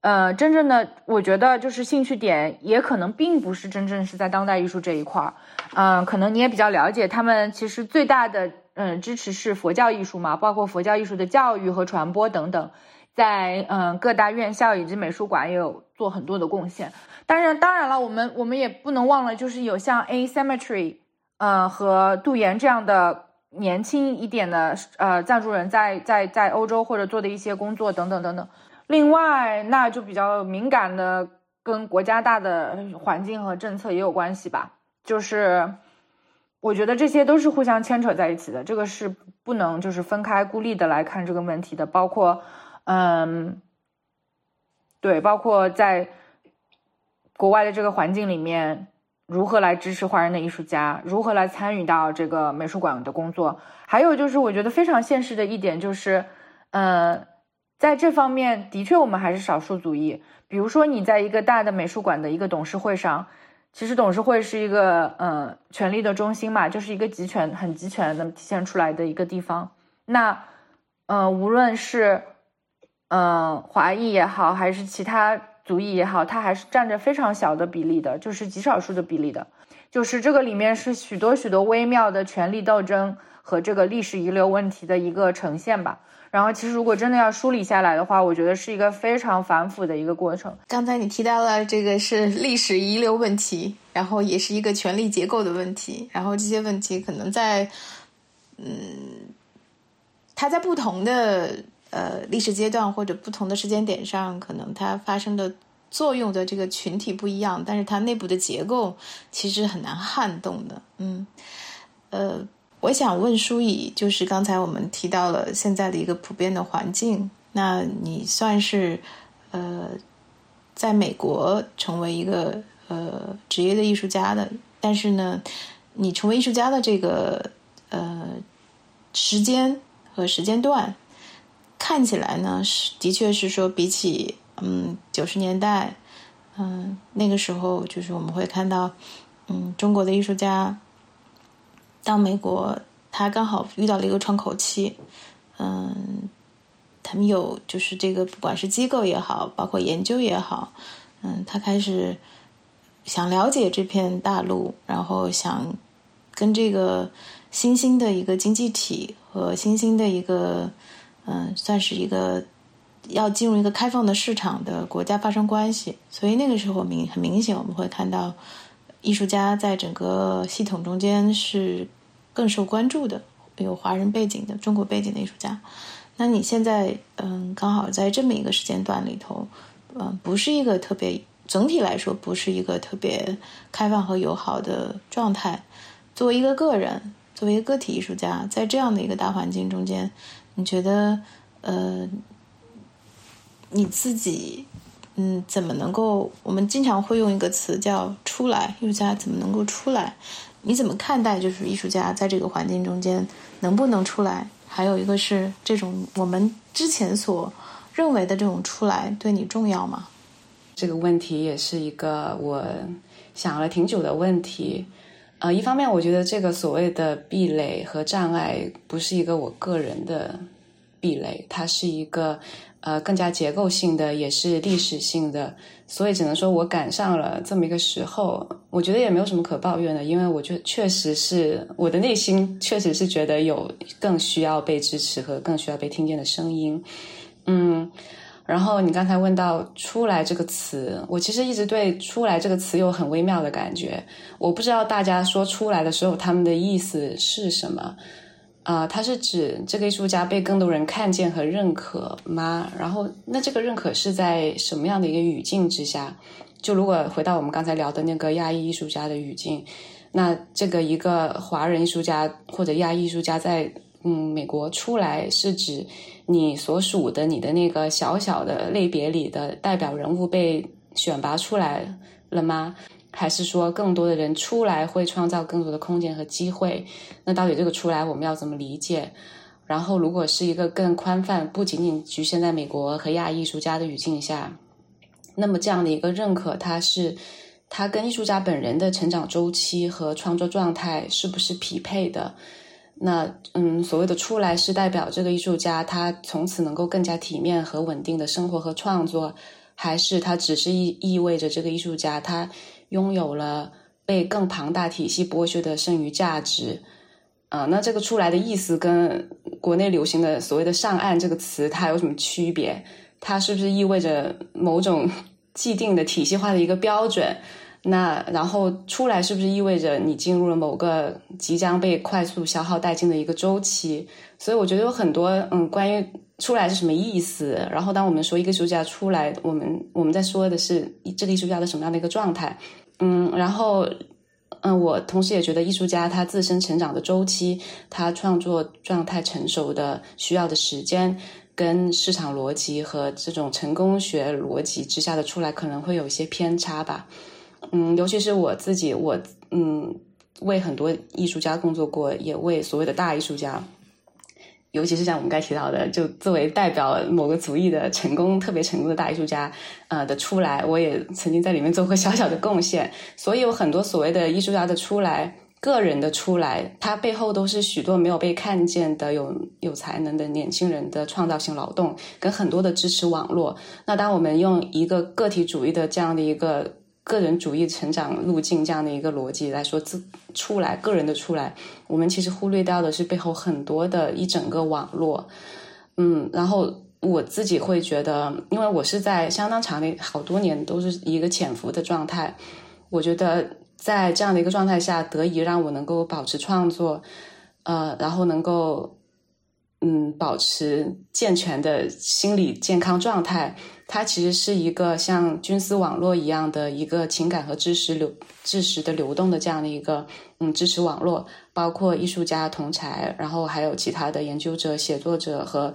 呃，真正的，我觉得就是兴趣点也可能并不是真正是在当代艺术这一块儿，嗯，可能你也比较了解，他们其实最大的。嗯，支持是佛教艺术嘛，包括佛教艺术的教育和传播等等，在嗯各大院校以及美术馆也有做很多的贡献。当然，当然了，我们我们也不能忘了，就是有像 A Cemetery，呃和杜岩这样的年轻一点的呃赞助人在在在欧洲或者做的一些工作等等等等。另外，那就比较敏感的，跟国家大的环境和政策也有关系吧，就是。我觉得这些都是互相牵扯在一起的，这个是不能就是分开孤立的来看这个问题的。包括，嗯，对，包括在国外的这个环境里面，如何来支持华人的艺术家，如何来参与到这个美术馆的工作。还有就是，我觉得非常现实的一点就是，嗯，在这方面的确我们还是少数族裔。比如说，你在一个大的美术馆的一个董事会上。其实董事会是一个，嗯，权力的中心嘛，就是一个集权、很集权的体现出来的一个地方。那，嗯，无论是，嗯，华裔也好，还是其他族裔也好，它还是占着非常小的比例的，就是极少数的比例的。就是这个里面是许多许多微妙的权力斗争和这个历史遗留问题的一个呈现吧。然后，其实如果真的要梳理下来的话，我觉得是一个非常繁复的一个过程。刚才你提到了这个是历史遗留问题，然后也是一个权力结构的问题，然后这些问题可能在，嗯，它在不同的呃历史阶段或者不同的时间点上，可能它发生的作用的这个群体不一样，但是它内部的结构其实很难撼动的。嗯，呃。我想问舒乙，就是刚才我们提到了现在的一个普遍的环境，那你算是呃，在美国成为一个呃职业的艺术家的，但是呢，你成为艺术家的这个呃时间和时间段，看起来呢是的确是说比起嗯九十年代，嗯那个时候就是我们会看到嗯中国的艺术家。到美国，他刚好遇到了一个窗口期，嗯，他们有就是这个，不管是机构也好，包括研究也好，嗯，他开始想了解这片大陆，然后想跟这个新兴的一个经济体和新兴的一个，嗯，算是一个要进入一个开放的市场的国家发生关系，所以那个时候明很明显，我们会看到。艺术家在整个系统中间是更受关注的，有华人背景的中国背景的艺术家。那你现在嗯，刚好在这么一个时间段里头，嗯，不是一个特别整体来说不是一个特别开放和友好的状态。作为一个个人，作为一个个体艺术家，在这样的一个大环境中间，你觉得呃，你自己嗯，怎么能够？我们经常会用一个词叫“出来”，艺术家怎么能够出来？你怎么看待就是艺术家在这个环境中间能不能出来？还有一个是这种我们之前所认为的这种出来对你重要吗？这个问题也是一个我想了挺久的问题。呃，一方面我觉得这个所谓的壁垒和障碍不是一个我个人的壁垒，它是一个。呃，更加结构性的，也是历史性的，所以只能说我赶上了这么一个时候。我觉得也没有什么可抱怨的，因为我觉确实是我的内心确实是觉得有更需要被支持和更需要被听见的声音。嗯，然后你刚才问到“出来”这个词，我其实一直对“出来”这个词有很微妙的感觉。我不知道大家说“出来”的时候，他们的意思是什么。啊，它是指这个艺术家被更多人看见和认可吗？然后，那这个认可是在什么样的一个语境之下？就如果回到我们刚才聊的那个亚裔艺术家的语境，那这个一个华人艺术家或者亚裔艺术家在嗯美国出来，是指你所属的你的那个小小的类别里的代表人物被选拔出来了吗？还是说，更多的人出来会创造更多的空间和机会？那到底这个出来我们要怎么理解？然后，如果是一个更宽泛，不仅仅局限在美国和亚艺术家的语境下，那么这样的一个认可，它是它跟艺术家本人的成长周期和创作状态是不是匹配的？那嗯，所谓的出来是代表这个艺术家他从此能够更加体面和稳定的生活和创作，还是它只是意意味着这个艺术家他？拥有了被更庞大体系剥削的剩余价值，啊，那这个出来的意思跟国内流行的所谓的“上岸”这个词，它有什么区别？它是不是意味着某种既定的体系化的一个标准？那然后出来是不是意味着你进入了某个即将被快速消耗殆尽的一个周期？所以我觉得有很多嗯，关于出来是什么意思？然后当我们说一个艺术家出来，我们我们在说的是这个艺术家的什么样的一个状态？嗯，然后，嗯，我同时也觉得艺术家他自身成长的周期，他创作状态成熟的需要的时间，跟市场逻辑和这种成功学逻辑之下的出来，可能会有一些偏差吧。嗯，尤其是我自己，我嗯，为很多艺术家工作过，也为所谓的大艺术家。尤其是像我们刚才提到的，就作为代表某个族裔的成功、特别成功的大艺术家，呃的出来，我也曾经在里面做过小小的贡献。所以有很多所谓的艺术家的出来、个人的出来，它背后都是许多没有被看见的有有才能的年轻人的创造性劳动，跟很多的支持网络。那当我们用一个个体主义的这样的一个。个人主义成长路径这样的一个逻辑来说，自出来个人的出来，我们其实忽略掉的是背后很多的一整个网络。嗯，然后我自己会觉得，因为我是在相当长的好多年都是一个潜伏的状态，我觉得在这样的一个状态下，得以让我能够保持创作，呃，然后能够。嗯，保持健全的心理健康状态，它其实是一个像菌丝网络一样的一个情感和知识流、知识的流动的这样的一个嗯支持网络，包括艺术家同才，然后还有其他的研究者、写作者和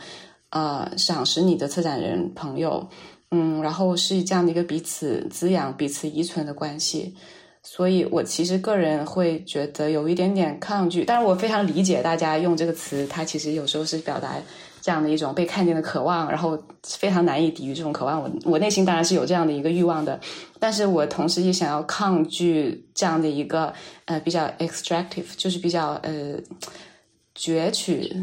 呃赏识你的策展人朋友，嗯，然后是这样的一个彼此滋养、彼此依存的关系。所以，我其实个人会觉得有一点点抗拒，但是我非常理解大家用这个词，它其实有时候是表达这样的一种被看见的渴望，然后非常难以抵御这种渴望。我我内心当然是有这样的一个欲望的，但是我同时也想要抗拒这样的一个呃比较 extractive，就是比较呃攫取，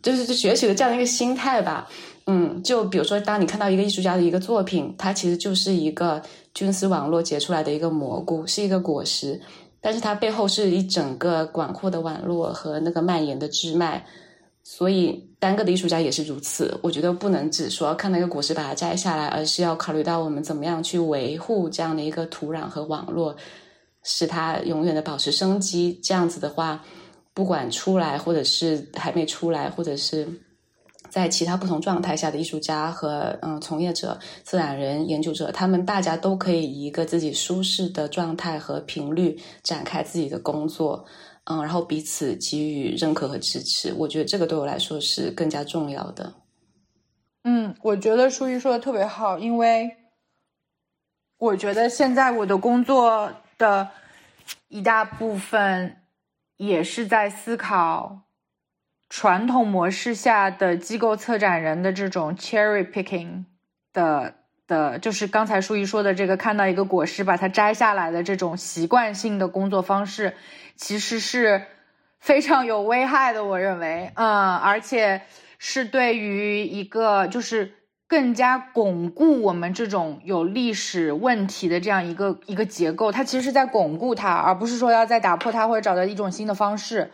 就是攫取的这样的一个心态吧。嗯，就比如说，当你看到一个艺术家的一个作品，它其实就是一个。菌丝网络结出来的一个蘑菇是一个果实，但是它背后是一整个广阔的网络和那个蔓延的枝脉，所以单个的艺术家也是如此。我觉得不能只说看那个果实把它摘下来，而是要考虑到我们怎么样去维护这样的一个土壤和网络，使它永远的保持生机。这样子的话，不管出来或者是还没出来，或者是在其他不同状态下的艺术家和嗯从业者、自然人、研究者，他们大家都可以以一个自己舒适的状态和频率展开自己的工作，嗯，然后彼此给予认可和支持。我觉得这个对我来说是更加重要的。嗯，我觉得舒怡说的特别好，因为我觉得现在我的工作的一大部分也是在思考传统模式下的机构策展人的这种 cherry picking 的的，就是刚才舒怡说的这个，看到一个果实把它摘下来的这种习惯性的工作方式，其实是非常有危害的。我认为，嗯，而且。是对于一个就是更加巩固我们这种有历史问题的这样一个一个结构，它其实是在巩固它，而不是说要再打破它或者找到一种新的方式。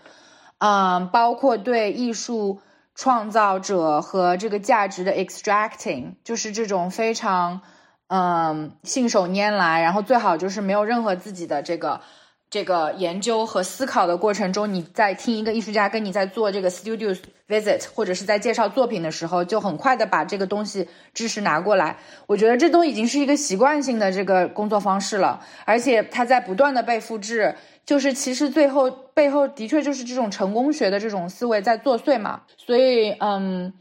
嗯，包括对艺术创造者和这个价值的 extracting，就是这种非常嗯信手拈来，然后最好就是没有任何自己的这个。这个研究和思考的过程中，你在听一个艺术家跟你在做这个 studio visit，或者是在介绍作品的时候，就很快的把这个东西知识拿过来。我觉得这都已经是一个习惯性的这个工作方式了，而且它在不断的被复制。就是其实最后背后的确就是这种成功学的这种思维在作祟嘛。所以，嗯，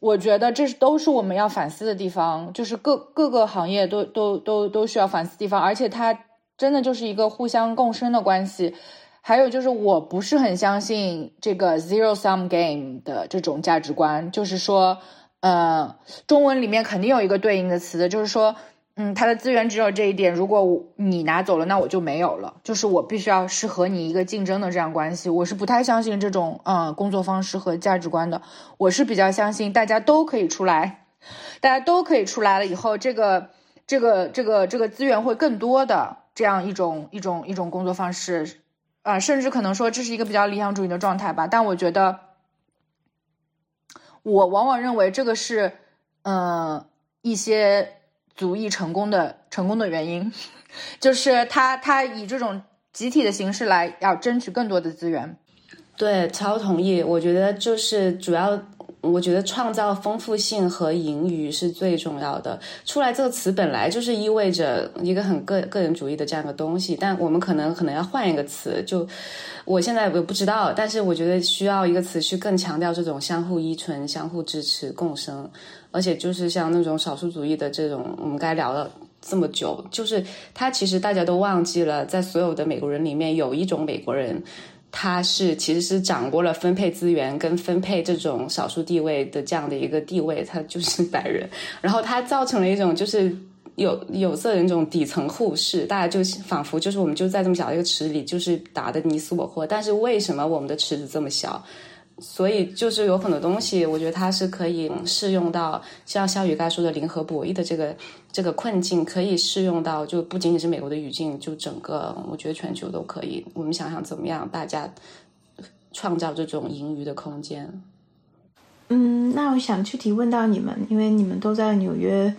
我觉得这是都是我们要反思的地方，就是各各个行业都都都都需要反思地方，而且它。真的就是一个互相共生的关系，还有就是我不是很相信这个 zero sum game 的这种价值观，就是说，呃，中文里面肯定有一个对应的词，就是说，嗯，他的资源只有这一点，如果你拿走了，那我就没有了，就是我必须要是和你一个竞争的这样关系，我是不太相信这种嗯工作方式和价值观的，我是比较相信大家都可以出来，大家都可以出来了以后，这个这个这个这个资源会更多的。这样一种一种一种工作方式，啊，甚至可能说这是一个比较理想主义的状态吧。但我觉得，我往往认为这个是，嗯，一些足以成功的成功的原因，就是他他以这种集体的形式来要争取更多的资源。对，超同意。我觉得就是主要。我觉得创造丰富性和盈余是最重要的。出来这个词本来就是意味着一个很个个人主义的这样一个东西，但我们可能可能要换一个词。就我现在我不知道，但是我觉得需要一个词去更强调这种相互依存、相互支持、共生。而且就是像那种少数主义的这种，我们该聊了这么久，就是他其实大家都忘记了，在所有的美国人里面有一种美国人。他是其实是掌握了分配资源跟分配这种少数地位的这样的一个地位，他就是白人，然后他造成了一种就是有有色人种底层互视，大家就仿佛就是我们就在这么小的一个池里，就是打的你死我活，但是为什么我们的池子这么小？所以就是有很多东西，我觉得它是可以适用到像肖宇刚说的零和博弈的这个这个困境，可以适用到就不仅仅是美国的语境，就整个我觉得全球都可以。我们想想怎么样，大家创造这种盈余的空间。嗯，那我想具体问到你们，因为你们都在纽约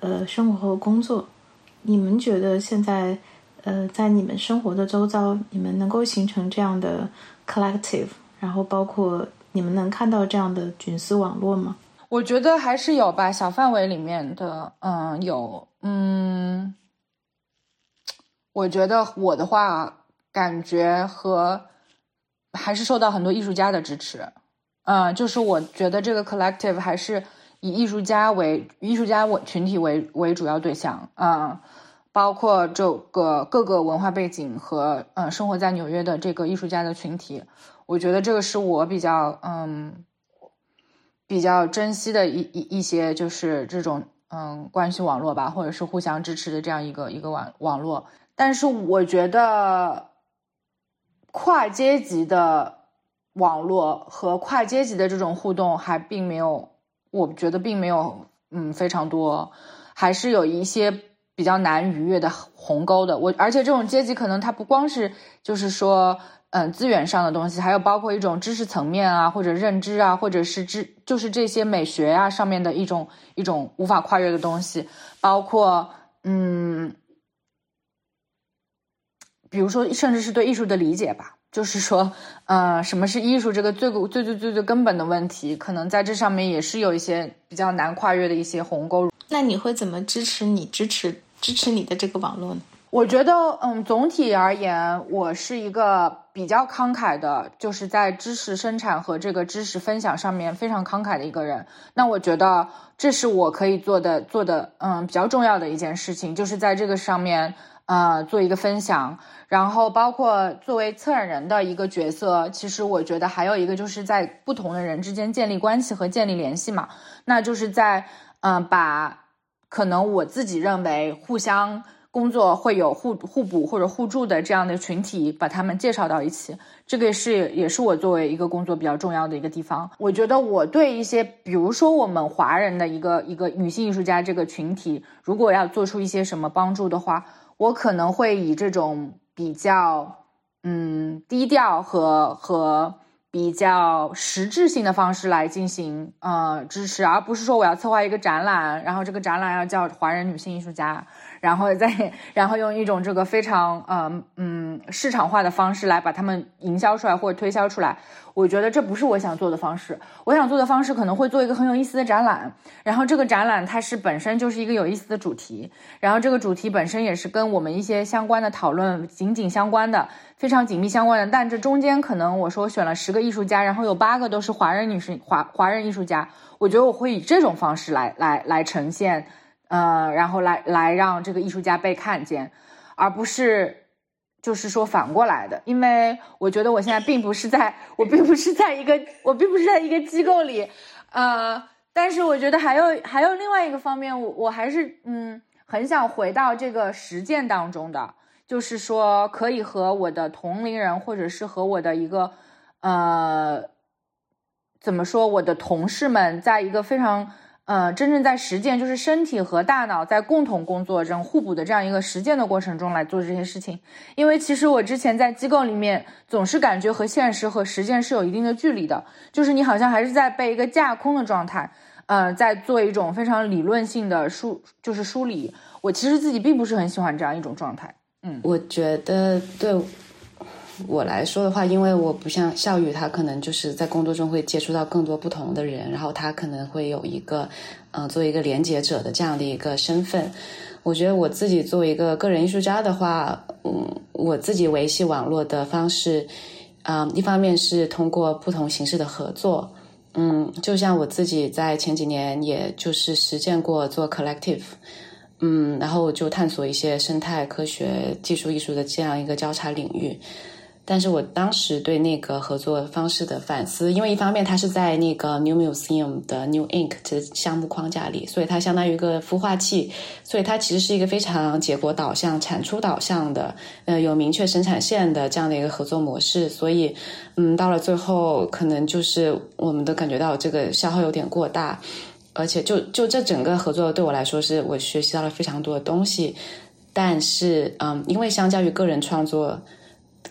呃生活和工作，你们觉得现在呃在你们生活的周遭，你们能够形成这样的 collective？然后包括你们能看到这样的菌丝网络吗？我觉得还是有吧，小范围里面的，嗯，有，嗯，我觉得我的话，感觉和还是受到很多艺术家的支持，嗯，就是我觉得这个 collective 还是以艺术家为艺术家为群体为为主要对象，嗯，包括这个各个文化背景和嗯生活在纽约的这个艺术家的群体。我觉得这个是我比较嗯比较珍惜的一一一些，就是这种嗯关系网络吧，或者是互相支持的这样一个一个网网络。但是我觉得跨阶级的网络和跨阶级的这种互动还并没有，我觉得并没有嗯非常多，还是有一些比较难逾越的鸿沟的。我而且这种阶级可能它不光是就是说。嗯，资源上的东西，还有包括一种知识层面啊，或者认知啊，或者是知，就是这些美学啊上面的一种一种无法跨越的东西，包括嗯，比如说，甚至是对艺术的理解吧。就是说，呃，什么是艺术？这个最最最最最根本的问题，可能在这上面也是有一些比较难跨越的一些鸿沟。那你会怎么支持你支持支持你的这个网络呢？我觉得，嗯，总体而言，我是一个比较慷慨的，就是在知识生产和这个知识分享上面非常慷慨的一个人。那我觉得这是我可以做的做的，嗯，比较重要的一件事情，就是在这个上面。呃，做一个分享，然后包括作为策展人的一个角色，其实我觉得还有一个就是在不同的人之间建立关系和建立联系嘛，那就是在嗯，把可能我自己认为互相工作会有互互补或者互助的这样的群体，把他们介绍到一起，这个是也是我作为一个工作比较重要的一个地方。我觉得我对一些，比如说我们华人的一个一个女性艺术家这个群体，如果要做出一些什么帮助的话。我可能会以这种比较嗯低调和和比较实质性的方式来进行呃支持，而不是说我要策划一个展览，然后这个展览要叫华人女性艺术家。然后再，然后用一种这个非常呃嗯市场化的方式来把他们营销出来或者推销出来，我觉得这不是我想做的方式。我想做的方式可能会做一个很有意思的展览，然后这个展览它是本身就是一个有意思的主题，然后这个主题本身也是跟我们一些相关的讨论紧紧相关的，非常紧密相关的。但这中间可能我说选了十个艺术家，然后有八个都是华人女生华华人艺术家，我觉得我会以这种方式来来来呈现。呃，然后来来让这个艺术家被看见，而不是就是说反过来的，因为我觉得我现在并不是在，我并不是在一个，我并不是在一个机构里，呃，但是我觉得还有还有另外一个方面，我我还是嗯很想回到这个实践当中的，就是说可以和我的同龄人，或者是和我的一个呃怎么说，我的同事们，在一个非常。呃，真正在实践，就是身体和大脑在共同工作中互补的这样一个实践的过程中来做这些事情。因为其实我之前在机构里面总是感觉和现实和实践是有一定的距离的，就是你好像还是在被一个架空的状态，呃，在做一种非常理论性的梳，就是梳理。我其实自己并不是很喜欢这样一种状态。嗯，我觉得对。我来说的话，因为我不像笑宇，他可能就是在工作中会接触到更多不同的人，然后他可能会有一个，嗯，作为一个连接者的这样的一个身份。我觉得我自己作为一个个人艺术家的话，嗯，我自己维系网络的方式，啊，一方面是通过不同形式的合作，嗯，就像我自己在前几年也就是实践过做 collective，嗯，然后就探索一些生态科学、技术、艺术的这样一个交叉领域。但是我当时对那个合作方式的反思，因为一方面它是在那个 New Museum 的 New Ink 这项目框架里，所以它相当于一个孵化器，所以它其实是一个非常结果导向、产出导向的，呃，有明确生产线的这样的一个合作模式。所以，嗯，到了最后，可能就是我们都感觉到这个消耗有点过大，而且就就这整个合作对我来说，是我学习到了非常多的东西。但是，嗯，因为相较于个人创作。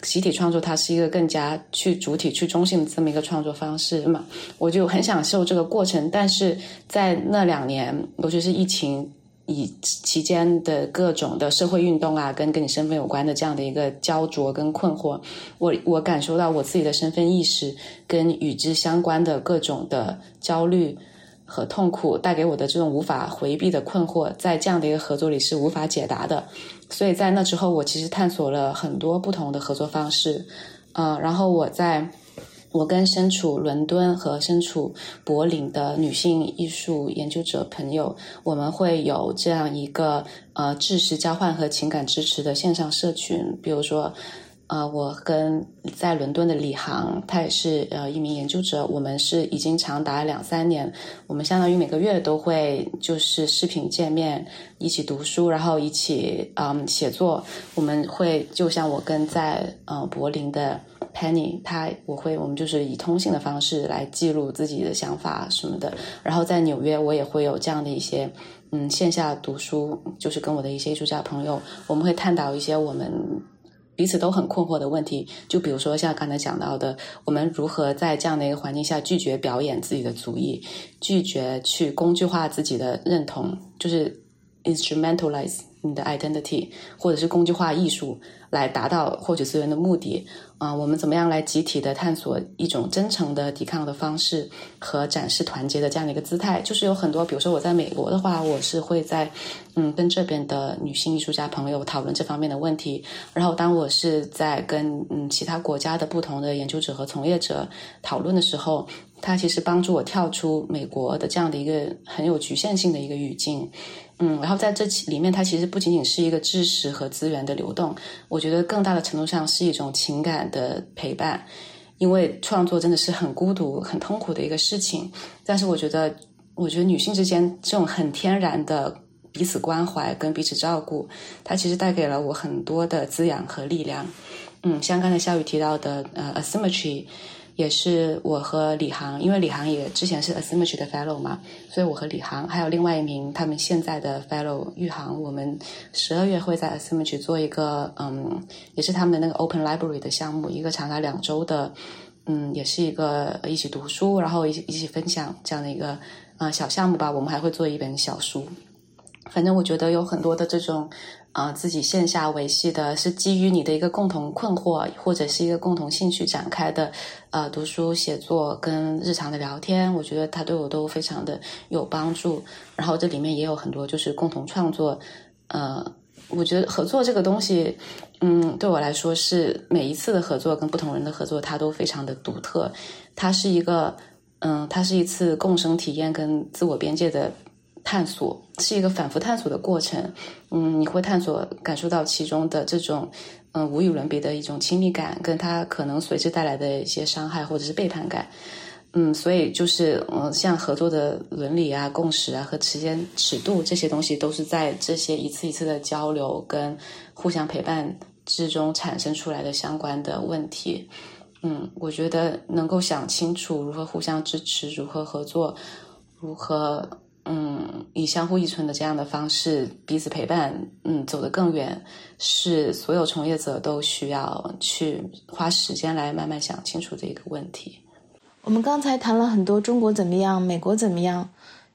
集体创作，它是一个更加去主体、去中性的这么一个创作方式嘛？我就很享受这个过程。但是在那两年，尤其是疫情以期间的各种的社会运动啊，跟跟你身份有关的这样的一个焦灼跟困惑，我我感受到我自己的身份意识跟与之相关的各种的焦虑和痛苦带给我的这种无法回避的困惑，在这样的一个合作里是无法解答的。所以在那之后，我其实探索了很多不同的合作方式，呃，然后我在我跟身处伦敦和身处柏林的女性艺术研究者朋友，我们会有这样一个呃知识交换和情感支持的线上社群，比如说。呃，我跟在伦敦的李航，他也是呃一名研究者。我们是已经长达两三年，我们相当于每个月都会就是视频见面，一起读书，然后一起嗯写作。我们会就像我跟在呃柏林的 Penny，他我会我们就是以通信的方式来记录自己的想法什么的。然后在纽约，我也会有这样的一些嗯线下读书，就是跟我的一些艺术家朋友，我们会探讨一些我们。彼此都很困惑的问题，就比如说像刚才讲到的，我们如何在这样的一个环境下拒绝表演自己的足艺，拒绝去工具化自己的认同，就是 instrumentalize 你的 identity，或者是工具化艺术来达到获取资源的目的。啊，我们怎么样来集体的探索一种真诚的抵抗的方式和展示团结的这样的一个姿态？就是有很多，比如说我在美国的话，我是会在嗯跟这边的女性艺术家朋友讨论这方面的问题。然后当我是在跟嗯其他国家的不同的研究者和从业者讨论的时候，它其实帮助我跳出美国的这样的一个很有局限性的一个语境。嗯，然后在这里面，它其实不仅仅是一个知识和资源的流动，我觉得更大的程度上是一种情感的陪伴。因为创作真的是很孤独、很痛苦的一个事情，但是我觉得，我觉得女性之间这种很天然的彼此关怀跟彼此照顾，它其实带给了我很多的滋养和力量。嗯，像刚才夏雨提到的，呃，asymmetry。也是我和李航，因为李航也之前是 Asymmetry 的 Fellow 嘛，所以我和李航还有另外一名他们现在的 Fellow 玉航，我们十二月会在 Asymmetry 做一个嗯，也是他们的那个 Open Library 的项目，一个长达两周的，嗯，也是一个一起读书，然后一起一起分享这样的一个啊小项目吧。我们还会做一本小书，反正我觉得有很多的这种。啊，自己线下维系的是基于你的一个共同困惑或者是一个共同兴趣展开的，呃，读书写作跟日常的聊天，我觉得它对我都非常的有帮助。然后这里面也有很多就是共同创作，呃，我觉得合作这个东西，嗯，对我来说是每一次的合作跟不同人的合作，它都非常的独特。它是一个，嗯，它是一次共生体验跟自我边界的。探索是一个反复探索的过程，嗯，你会探索感受到其中的这种，嗯，无与伦比的一种亲密感，跟它可能随之带来的一些伤害或者是背叛感，嗯，所以就是，嗯，像合作的伦理啊、共识啊和时间尺度这些东西，都是在这些一次一次的交流跟互相陪伴之中产生出来的相关的问题，嗯，我觉得能够想清楚如何互相支持、如何合作、如何。嗯，以相互依存的这样的方式彼此陪伴，嗯，走得更远，是所有从业者都需要去花时间来慢慢想清楚的一个问题。我们刚才谈了很多中国怎么样，美国怎么样，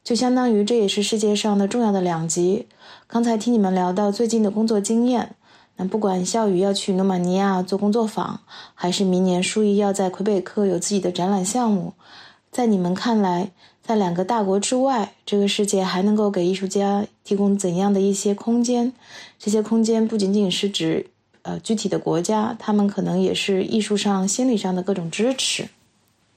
就相当于这也是世界上的重要的两极。刚才听你们聊到最近的工作经验，那不管笑宇要去罗马尼亚做工作坊，还是明年舒怡要在魁北克有自己的展览项目，在你们看来？在两个大国之外，这个世界还能够给艺术家提供怎样的一些空间？这些空间不仅仅是指呃具体的国家，他们可能也是艺术上、心理上的各种支持。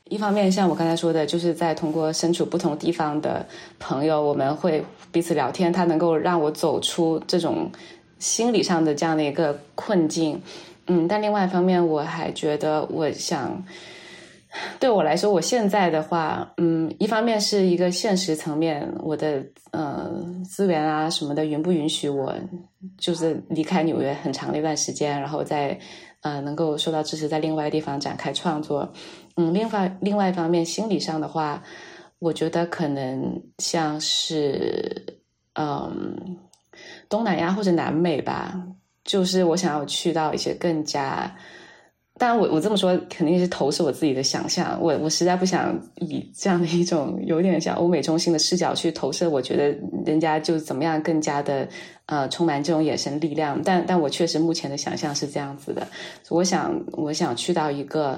一方面，像我刚才说的，就是在通过身处不同地方的朋友，我们会彼此聊天，它能够让我走出这种心理上的这样的一个困境。嗯，但另外一方面，我还觉得我想。对我来说，我现在的话，嗯，一方面是一个现实层面，我的呃资源啊什么的允不允许我，就是离开纽约很长的一段时间，然后再呃能够受到支持，在另外地方展开创作。嗯，另外另外一方面，心理上的话，我觉得可能像是嗯东南亚或者南美吧，就是我想要去到一些更加。当然，我我这么说肯定是投射我自己的想象。我我实在不想以这样的一种有点像欧美中心的视角去投射。我觉得人家就怎么样更加的呃充满这种眼神力量。但但我确实目前的想象是这样子的。我想我想去到一个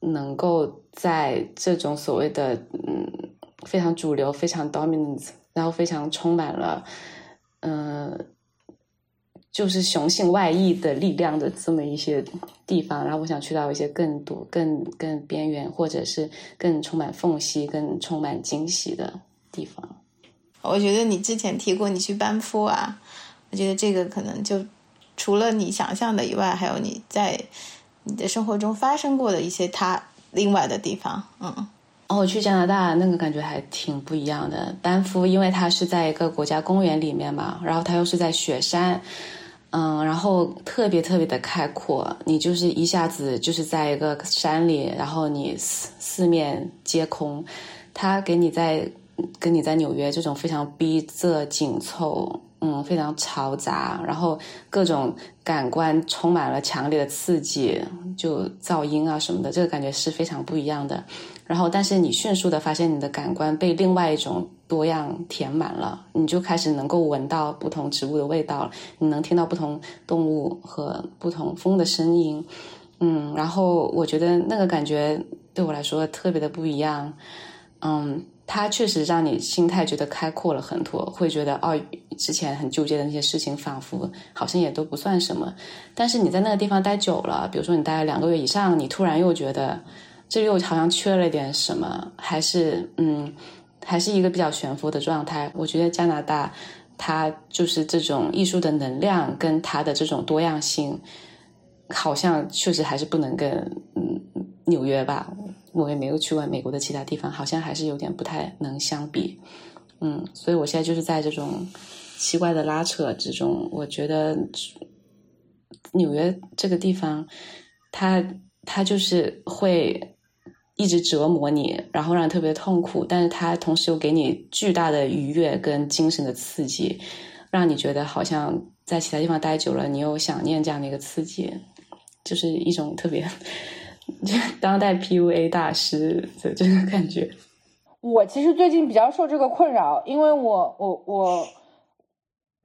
能够在这种所谓的嗯非常主流、非常 dominant，然后非常充满了嗯。就是雄性外溢的力量的这么一些地方，然后我想去到一些更多、更更边缘，或者是更充满缝隙、更充满惊喜的地方。我觉得你之前提过你去班夫啊，我觉得这个可能就除了你想象的以外，还有你在你的生活中发生过的一些它另外的地方。嗯，哦，我去加拿大那个感觉还挺不一样的。班夫因为它是在一个国家公园里面嘛，然后它又是在雪山。嗯，然后特别特别的开阔，你就是一下子就是在一个山里，然后你四四面皆空，它给你在跟你在纽约这种非常逼仄紧凑，嗯，非常嘈杂，然后各种感官充满了强烈的刺激，就噪音啊什么的，这个感觉是非常不一样的。然后但是你迅速的发现你的感官被另外一种多样填满了，你就开始能够闻到不同植物的味道，你能听到不同动物和不同风的声音，嗯，然后我觉得那个感觉对我来说特别的不一样，嗯。它确实让你心态觉得开阔了很多，会觉得哦，之前很纠结的那些事情，仿佛好像也都不算什么。但是你在那个地方待久了，比如说你待了两个月以上，你突然又觉得这又好像缺了点什么，还是嗯，还是一个比较悬浮的状态。我觉得加拿大，它就是这种艺术的能量跟它的这种多样性，好像确实还是不能跟嗯纽约吧。我也没有去过美国的其他地方，好像还是有点不太能相比，嗯，所以我现在就是在这种奇怪的拉扯之中。我觉得纽约这个地方，它它就是会一直折磨你，然后让你特别痛苦，但是它同时又给你巨大的愉悦跟精神的刺激，让你觉得好像在其他地方待久了，你又想念这样的一个刺激，就是一种特别。当代 PUA 大师的这个感觉，我其实最近比较受这个困扰，因为我我我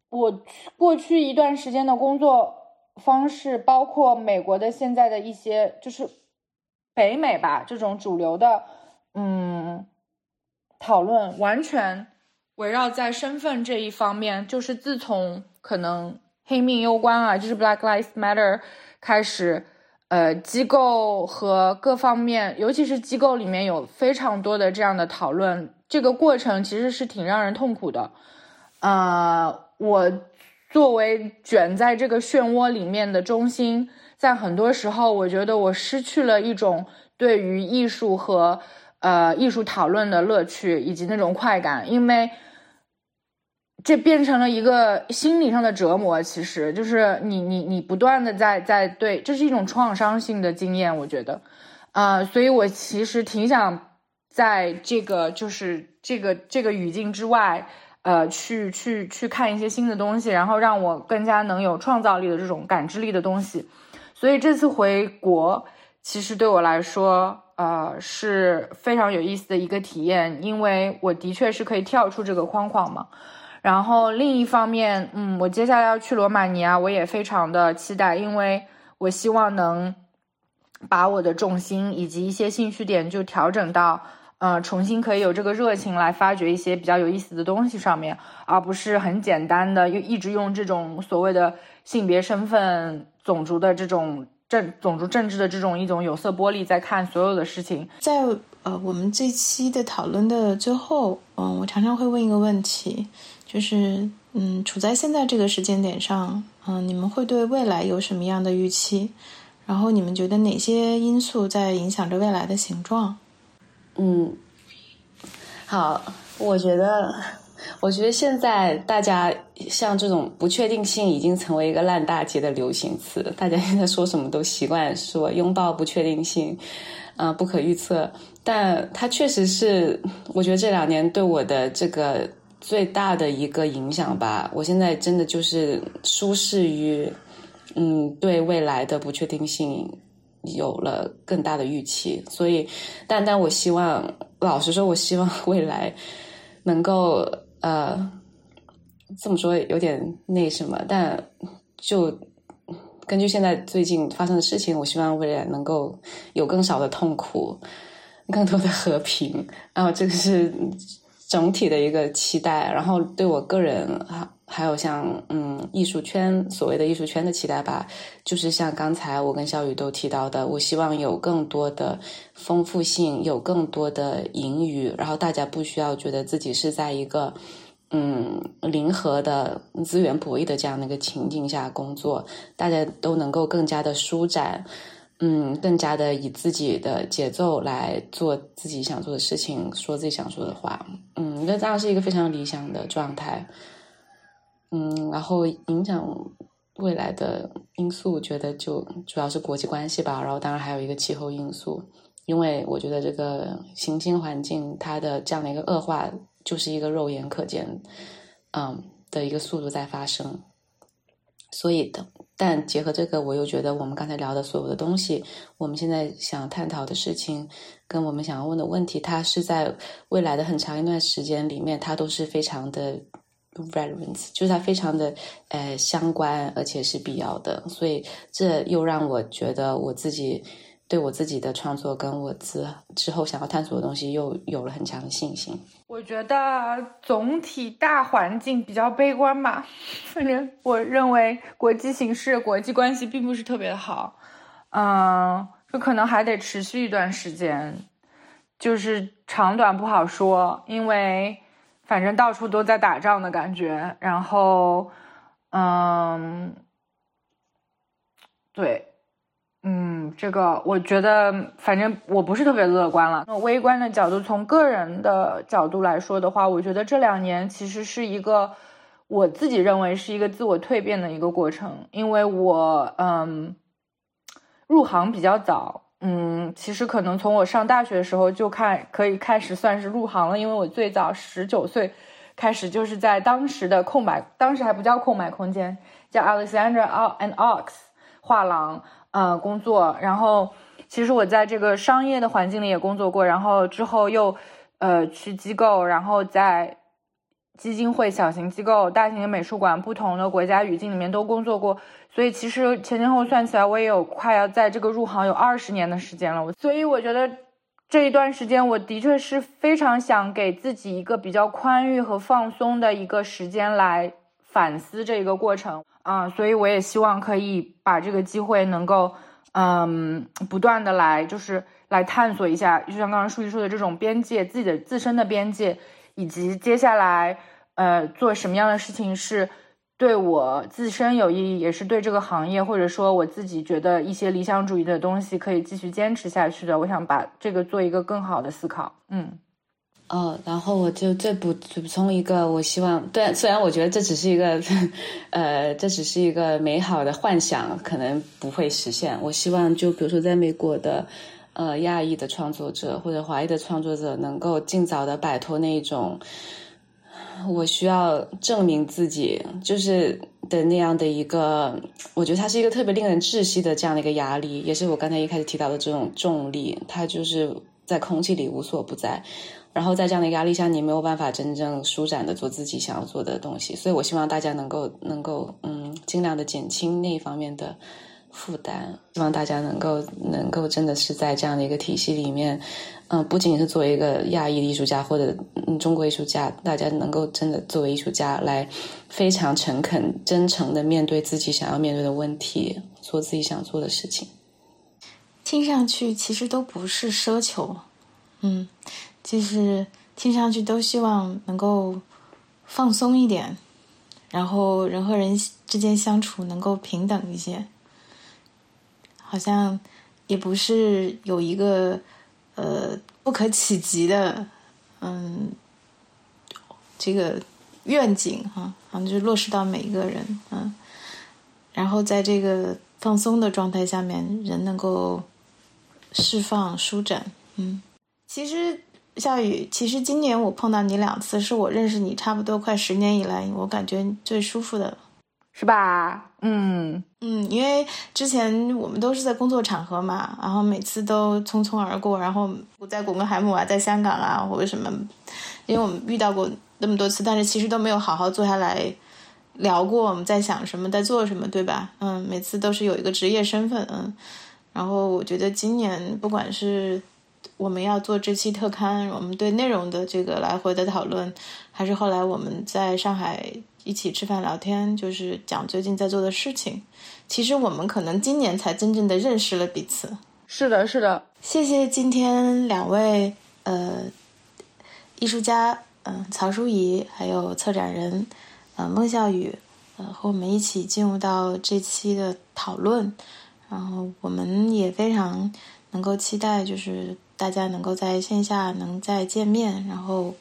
我过去一段时间的工作方式，包括美国的现在的一些，就是北美吧这种主流的嗯讨论，完全围绕在身份这一方面。就是自从可能黑命攸关啊，就是 Black Lives Matter 开始。呃，机构和各方面，尤其是机构里面有非常多的这样的讨论，这个过程其实是挺让人痛苦的。啊，我作为卷在这个漩涡里面的中心，在很多时候，我觉得我失去了一种对于艺术和呃艺术讨论的乐趣以及那种快感，因为。这变成了一个心理上的折磨，其实就是你你你不断的在在对，这是一种创伤性的经验，我觉得，啊，所以我其实挺想在这个就是这个这个语境之外，呃，去去去看一些新的东西，然后让我更加能有创造力的这种感知力的东西。所以这次回国，其实对我来说，呃，是非常有意思的一个体验，因为我的确是可以跳出这个框框嘛。然后另一方面，嗯，我接下来要去罗马尼亚，我也非常的期待，因为我希望能把我的重心以及一些兴趣点就调整到，呃，重新可以有这个热情来发掘一些比较有意思的东西上面，而不是很简单的又一直用这种所谓的性别身份、种族的这种政种族政治的这种一种有色玻璃在看所有的事情。在呃，我们这期的讨论的最后，嗯，我常常会问一个问题。就是，嗯，处在现在这个时间点上，嗯，你们会对未来有什么样的预期？然后你们觉得哪些因素在影响着未来的形状？嗯，好，我觉得，我觉得现在大家像这种不确定性已经成为一个烂大街的流行词，大家现在说什么都习惯说拥抱不确定性，啊，不可预测。但它确实是，我觉得这两年对我的这个。最大的一个影响吧，我现在真的就是舒适于，嗯，对未来的不确定性有了更大的预期，所以，但但我希望，老实说，我希望未来能够，呃，这么说有点那什么，但就根据现在最近发生的事情，我希望未来能够有更少的痛苦，更多的和平，然后这个是。整体的一个期待，然后对我个人啊还有像嗯艺术圈所谓的艺术圈的期待吧，就是像刚才我跟小雨都提到的，我希望有更多的丰富性，有更多的盈余，然后大家不需要觉得自己是在一个嗯零和的资源博弈的这样的一个情境下工作，大家都能够更加的舒展。嗯，更加的以自己的节奏来做自己想做的事情，说自己想说的话。嗯，那当然是一个非常理想的状态。嗯，然后影响未来的因素，觉得就主要是国际关系吧。然后当然还有一个气候因素，因为我觉得这个行星环境它的这样的一个恶化，就是一个肉眼可见，嗯的一个速度在发生。所以。但结合这个，我又觉得我们刚才聊的所有的东西，我们现在想探讨的事情，跟我们想要问的问题，它是在未来的很长一段时间里面，它都是非常的 Relevance 就是它非常的呃相关，而且是必要的。所以这又让我觉得我自己对我自己的创作跟我之之后想要探索的东西又有了很强的信心。我觉得总体大环境比较悲观吧，反正我认为国际形势、国际关系并不是特别的好，嗯，这可能还得持续一段时间，就是长短不好说，因为反正到处都在打仗的感觉，然后，嗯，对。嗯，这个我觉得，反正我不是特别乐观了。那微观的角度，从个人的角度来说的话，我觉得这两年其实是一个我自己认为是一个自我蜕变的一个过程。因为我嗯入行比较早，嗯，其实可能从我上大学的时候就看可以开始算是入行了，因为我最早十九岁开始就是在当时的空白，当时还不叫空白空间，叫 Alexander and Ox 画廊。呃，工作，然后其实我在这个商业的环境里也工作过，然后之后又呃去机构，然后在基金会、小型机构、大型的美术馆、不同的国家语境里面都工作过，所以其实前前后算起来，我也有快要在这个入行有二十年的时间了。所以我觉得这一段时间，我的确是非常想给自己一个比较宽裕和放松的一个时间来反思这一个过程。啊，所以我也希望可以把这个机会能够，嗯，不断的来，就是来探索一下，就像刚刚书记说的这种边界，自己的自身的边界，以及接下来，呃，做什么样的事情是对我自身有意义，也是对这个行业，或者说我自己觉得一些理想主义的东西可以继续坚持下去的。我想把这个做一个更好的思考，嗯。哦，然后我就再补补充一个，我希望，对，虽然我觉得这只是一个，呃，这只是一个美好的幻想，可能不会实现。我希望，就比如说，在美国的，呃，亚裔的创作者或者华裔的创作者，能够尽早的摆脱那一种，我需要证明自己，就是的那样的一个，我觉得它是一个特别令人窒息的这样的一个压力，也是我刚才一开始提到的这种重力，它就是在空气里无所不在。然后在这样的压力下，你没有办法真正舒展的做自己想要做的东西，所以我希望大家能够能够嗯尽量的减轻那一方面的负担，希望大家能够能够真的是在这样的一个体系里面，嗯，不仅仅是作为一个亚裔的艺术家或者中国艺术家，大家能够真的作为艺术家来非常诚恳、真诚的面对自己想要面对的问题，做自己想做的事情。听上去其实都不是奢求，嗯。就是听上去都希望能够放松一点，然后人和人之间相处能够平等一些，好像也不是有一个呃不可企及的嗯这个愿景哈，好像就落实到每一个人嗯，然后在这个放松的状态下面，人能够释放舒展嗯，其实。夏雨，其实今年我碰到你两次，是我认识你差不多快十年以来，我感觉最舒服的，是吧？嗯嗯，因为之前我们都是在工作场合嘛，然后每次都匆匆而过，然后我在古根海姆啊，在香港啊，或者什么，因为我们遇到过那么多次，但是其实都没有好好坐下来聊过我们在想什么，在做什么，对吧？嗯，每次都是有一个职业身份，嗯，然后我觉得今年不管是。我们要做这期特刊，我们对内容的这个来回的讨论，还是后来我们在上海一起吃饭聊天，就是讲最近在做的事情。其实我们可能今年才真正的认识了彼此。是的，是的。谢谢今天两位呃艺术家，嗯，曹淑怡，还有策展人，呃，孟笑宇，呃，和我们一起进入到这期的讨论。然后我们也非常能够期待，就是。大家能够在线下能再见面，然后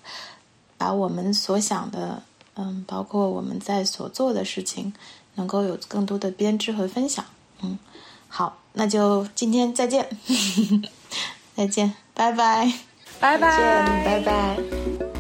把我们所想的，嗯，包括我们在所做的事情，能够有更多的编织和分享。嗯，好，那就今天再见，再见，拜拜，拜拜，拜拜。